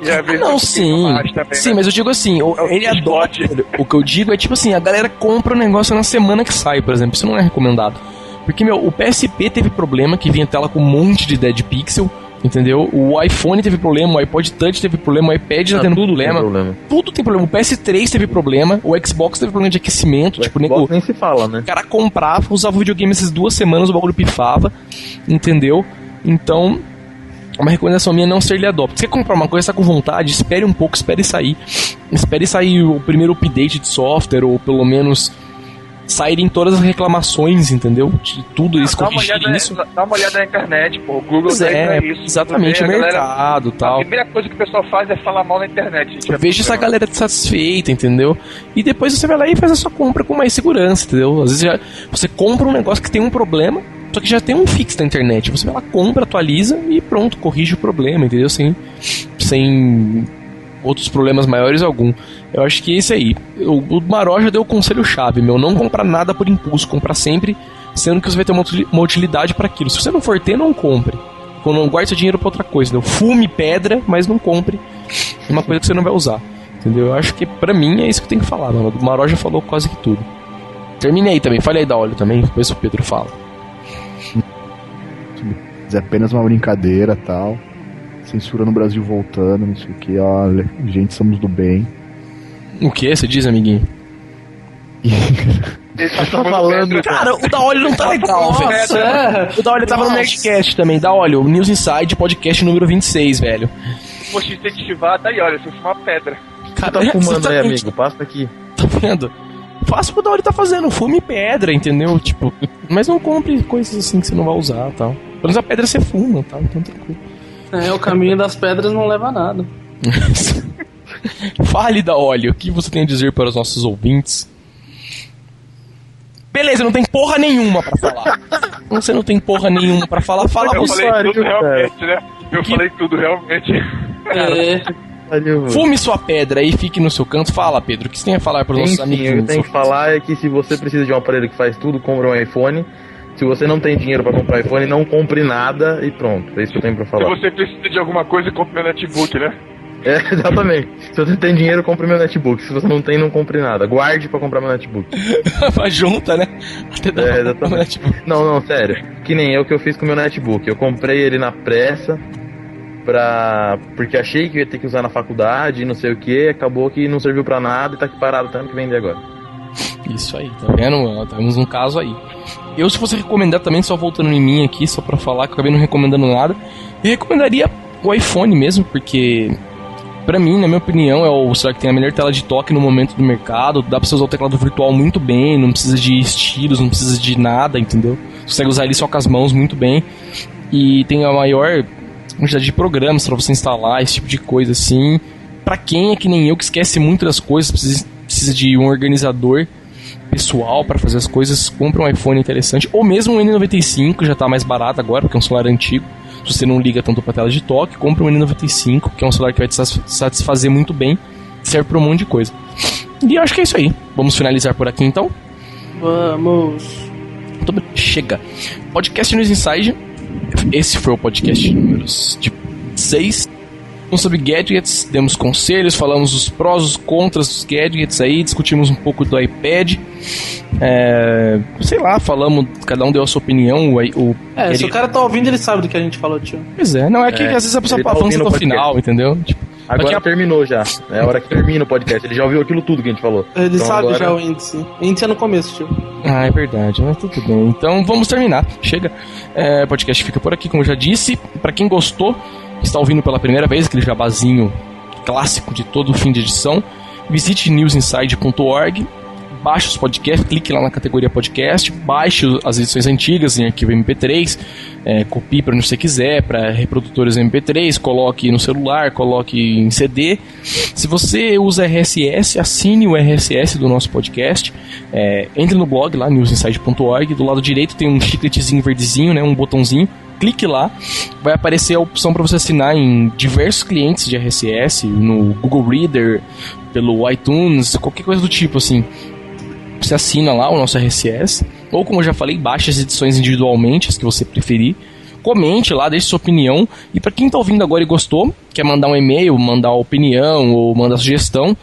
Ah, não, sim. Também, sim, né? mas eu digo assim, o, é ele adota. O que eu digo é tipo assim, a galera compra o negócio na semana que sai, por exemplo. Isso não é recomendado. Porque, meu, o PSP teve problema que vinha tela com um monte de dead pixel. Entendeu? O iPhone teve problema, o iPod Touch teve problema, o iPad já ah, tendo tudo problema. problema. Tudo tem problema. O PS3 teve problema, o Xbox teve problema de aquecimento. O tipo, Xbox nem se fala, né? O cara comprava, usava o videogame essas duas semanas, o bagulho pifava. Entendeu? Então, uma recomendação minha é não ser ele adopta. Se você comprar uma coisa, está com vontade, espere um pouco, espere sair. Espere sair o primeiro update de software, ou pelo menos saírem todas as reclamações, entendeu? De tudo isso, dá corrigirem isso. Dá uma olhada na internet, pô. O Google pois é, isso. Exatamente, o mercado e tal. A primeira coisa que o pessoal faz é falar mal na internet. Gente, Veja essa galera satisfeita, entendeu? E depois você vai lá e faz a sua compra com mais segurança, entendeu? Às vezes já, você compra um negócio que tem um problema, só que já tem um fix na internet. Você vai lá, compra, atualiza e pronto, corrige o problema, entendeu? Sem, sem outros problemas maiores algum. Eu acho que esse aí. O, o Maroja deu o conselho chave, meu. Não comprar nada por impulso, comprar sempre, sendo que você vai ter uma, uma utilidade para aquilo. Se você não for ter, não compre. Não guarde seu dinheiro para outra coisa. Entendeu? Fume pedra, mas não compre uma coisa que você não vai usar. Entendeu? Eu acho que pra mim é isso que tem que falar, mano. O Maroja falou quase que tudo. Terminei também, falei aí da óleo também, depois o Pedro fala. É apenas uma brincadeira tal. Censura no Brasil voltando, não sei o que, olha, gente, somos do bem. O que você diz, amiguinho? Tá falando. Cara, o da Olho não tá legal, velho. É. O da Olho tava no Nerdcast também. Da Olho, News Inside, podcast número 26, velho. Te incentivar, tá aí, olha, você uma pedra. Cara, tá fumando tá aí, amigo? Passa aqui. Tá vendo? Faça o que o da Olho tá fazendo, fume pedra, entendeu? Tipo, mas não compre coisas assim que você não vai usar tal. Pelo menos a pedra você fuma, tá? Então tranquilo. É, o caminho das pedras não leva a nada. Fale da óleo, o que você tem a dizer para os nossos ouvintes? Beleza, não tem porra nenhuma pra falar. Você não tem porra nenhuma pra falar, fala Eu você. falei tudo realmente, né? Eu que... falei tudo realmente. É. Fume sua pedra e fique no seu canto. Fala, Pedro, o que você tem a falar para os nossos amigos? O que eu tenho que falar é que se você precisa de um aparelho que faz tudo, compre um iPhone. Se você não tem dinheiro para comprar iPhone, não compre nada e pronto. É isso que eu tenho para falar. Se você precisa de alguma coisa, compre meu netbook, né? É, exatamente. Se você tem dinheiro, compre meu netbook. Se você não tem, não compre nada. Guarde para comprar meu netbook. Junta, né? Até é, exatamente. Não, não, sério. Que nem eu que eu fiz com meu netbook. Eu comprei ele na pressa pra. Porque achei que ia ter que usar na faculdade e não sei o que. Acabou que não serviu para nada e tá aqui parado tanto que vender agora. Isso aí, tá vendo? Temos um caso aí. Eu, se fosse recomendar também, só voltando em mim aqui, só para falar que eu acabei não recomendando nada, eu recomendaria o iPhone mesmo, porque pra mim, na minha opinião, é o celular que tem a melhor tela de toque no momento do mercado. Dá pra você usar o teclado virtual muito bem, não precisa de estilos, não precisa de nada, entendeu? Você consegue usar ele só com as mãos muito bem. E tem a maior quantidade de programas para você instalar, esse tipo de coisa assim. Pra quem é que nem eu, que esquece muito das coisas, precisa, precisa de um organizador pessoal para fazer as coisas, compra um iPhone interessante, ou mesmo um N95, já tá mais barato agora, porque é um celular antigo. Se você não liga tanto pra tela de toque, compra um N95, que é um celular que vai te satisfazer muito bem, serve para um monte de coisa. E eu acho que é isso aí. Vamos finalizar por aqui então? Vamos. Chega. Podcast News Inside. Esse foi o podcast número 6 sobre gadgets, demos conselhos, falamos os prós, os contras dos gadgets aí, discutimos um pouco do iPad. É, sei lá, falamos, cada um deu a sua opinião. O, o é, ele... se o cara tá ouvindo, ele sabe do que a gente falou, tio. Pois é, não é que é, às vezes a pessoa tá avança no final, entendeu? Tipo, Agora a... terminou já. É a hora que termina o podcast. Ele já ouviu aquilo tudo que a gente falou. Ele então sabe agora... já o índice. O índice é no começo, tio. Ah, é verdade, mas tudo bem. Então vamos terminar. Chega. É, o podcast fica por aqui, como eu já disse. Para quem gostou, está ouvindo pela primeira vez, aquele jabazinho clássico de todo fim de edição, visite newsinside.org, baixe os podcasts, clique lá na categoria podcast, baixe as edições antigas em arquivo MP3, é, copie para onde você quiser, para reprodutores MP3, coloque no celular, coloque em CD. Se você usa RSS, assine o RSS do nosso podcast, é, entre no blog lá, newsinside.org, do lado direito tem um chicletezinho verdezinho, né, um botãozinho, clique lá, vai aparecer a opção para você assinar em diversos clientes de RSS, no Google Reader, pelo iTunes, qualquer coisa do tipo assim. Você assina lá o nosso RSS, ou como eu já falei, baixe as edições individualmente, as que você preferir. Comente lá, deixe sua opinião. E para quem está ouvindo agora e gostou, quer mandar um e-mail, mandar opinião ou mandar sugestão,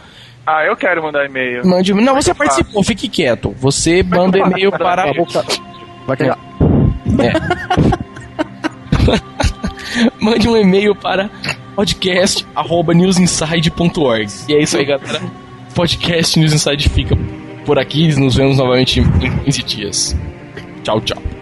ah, eu quero mandar e-mail. Mande, não, você participou, fique quieto. Você manda e-mail para. Vai criar. É. Mande um e-mail para podcast@newsinside.org. E é isso aí, galera. Podcast News Inside fica por aqui. Nos vemos novamente em 15 dias. Tchau, tchau.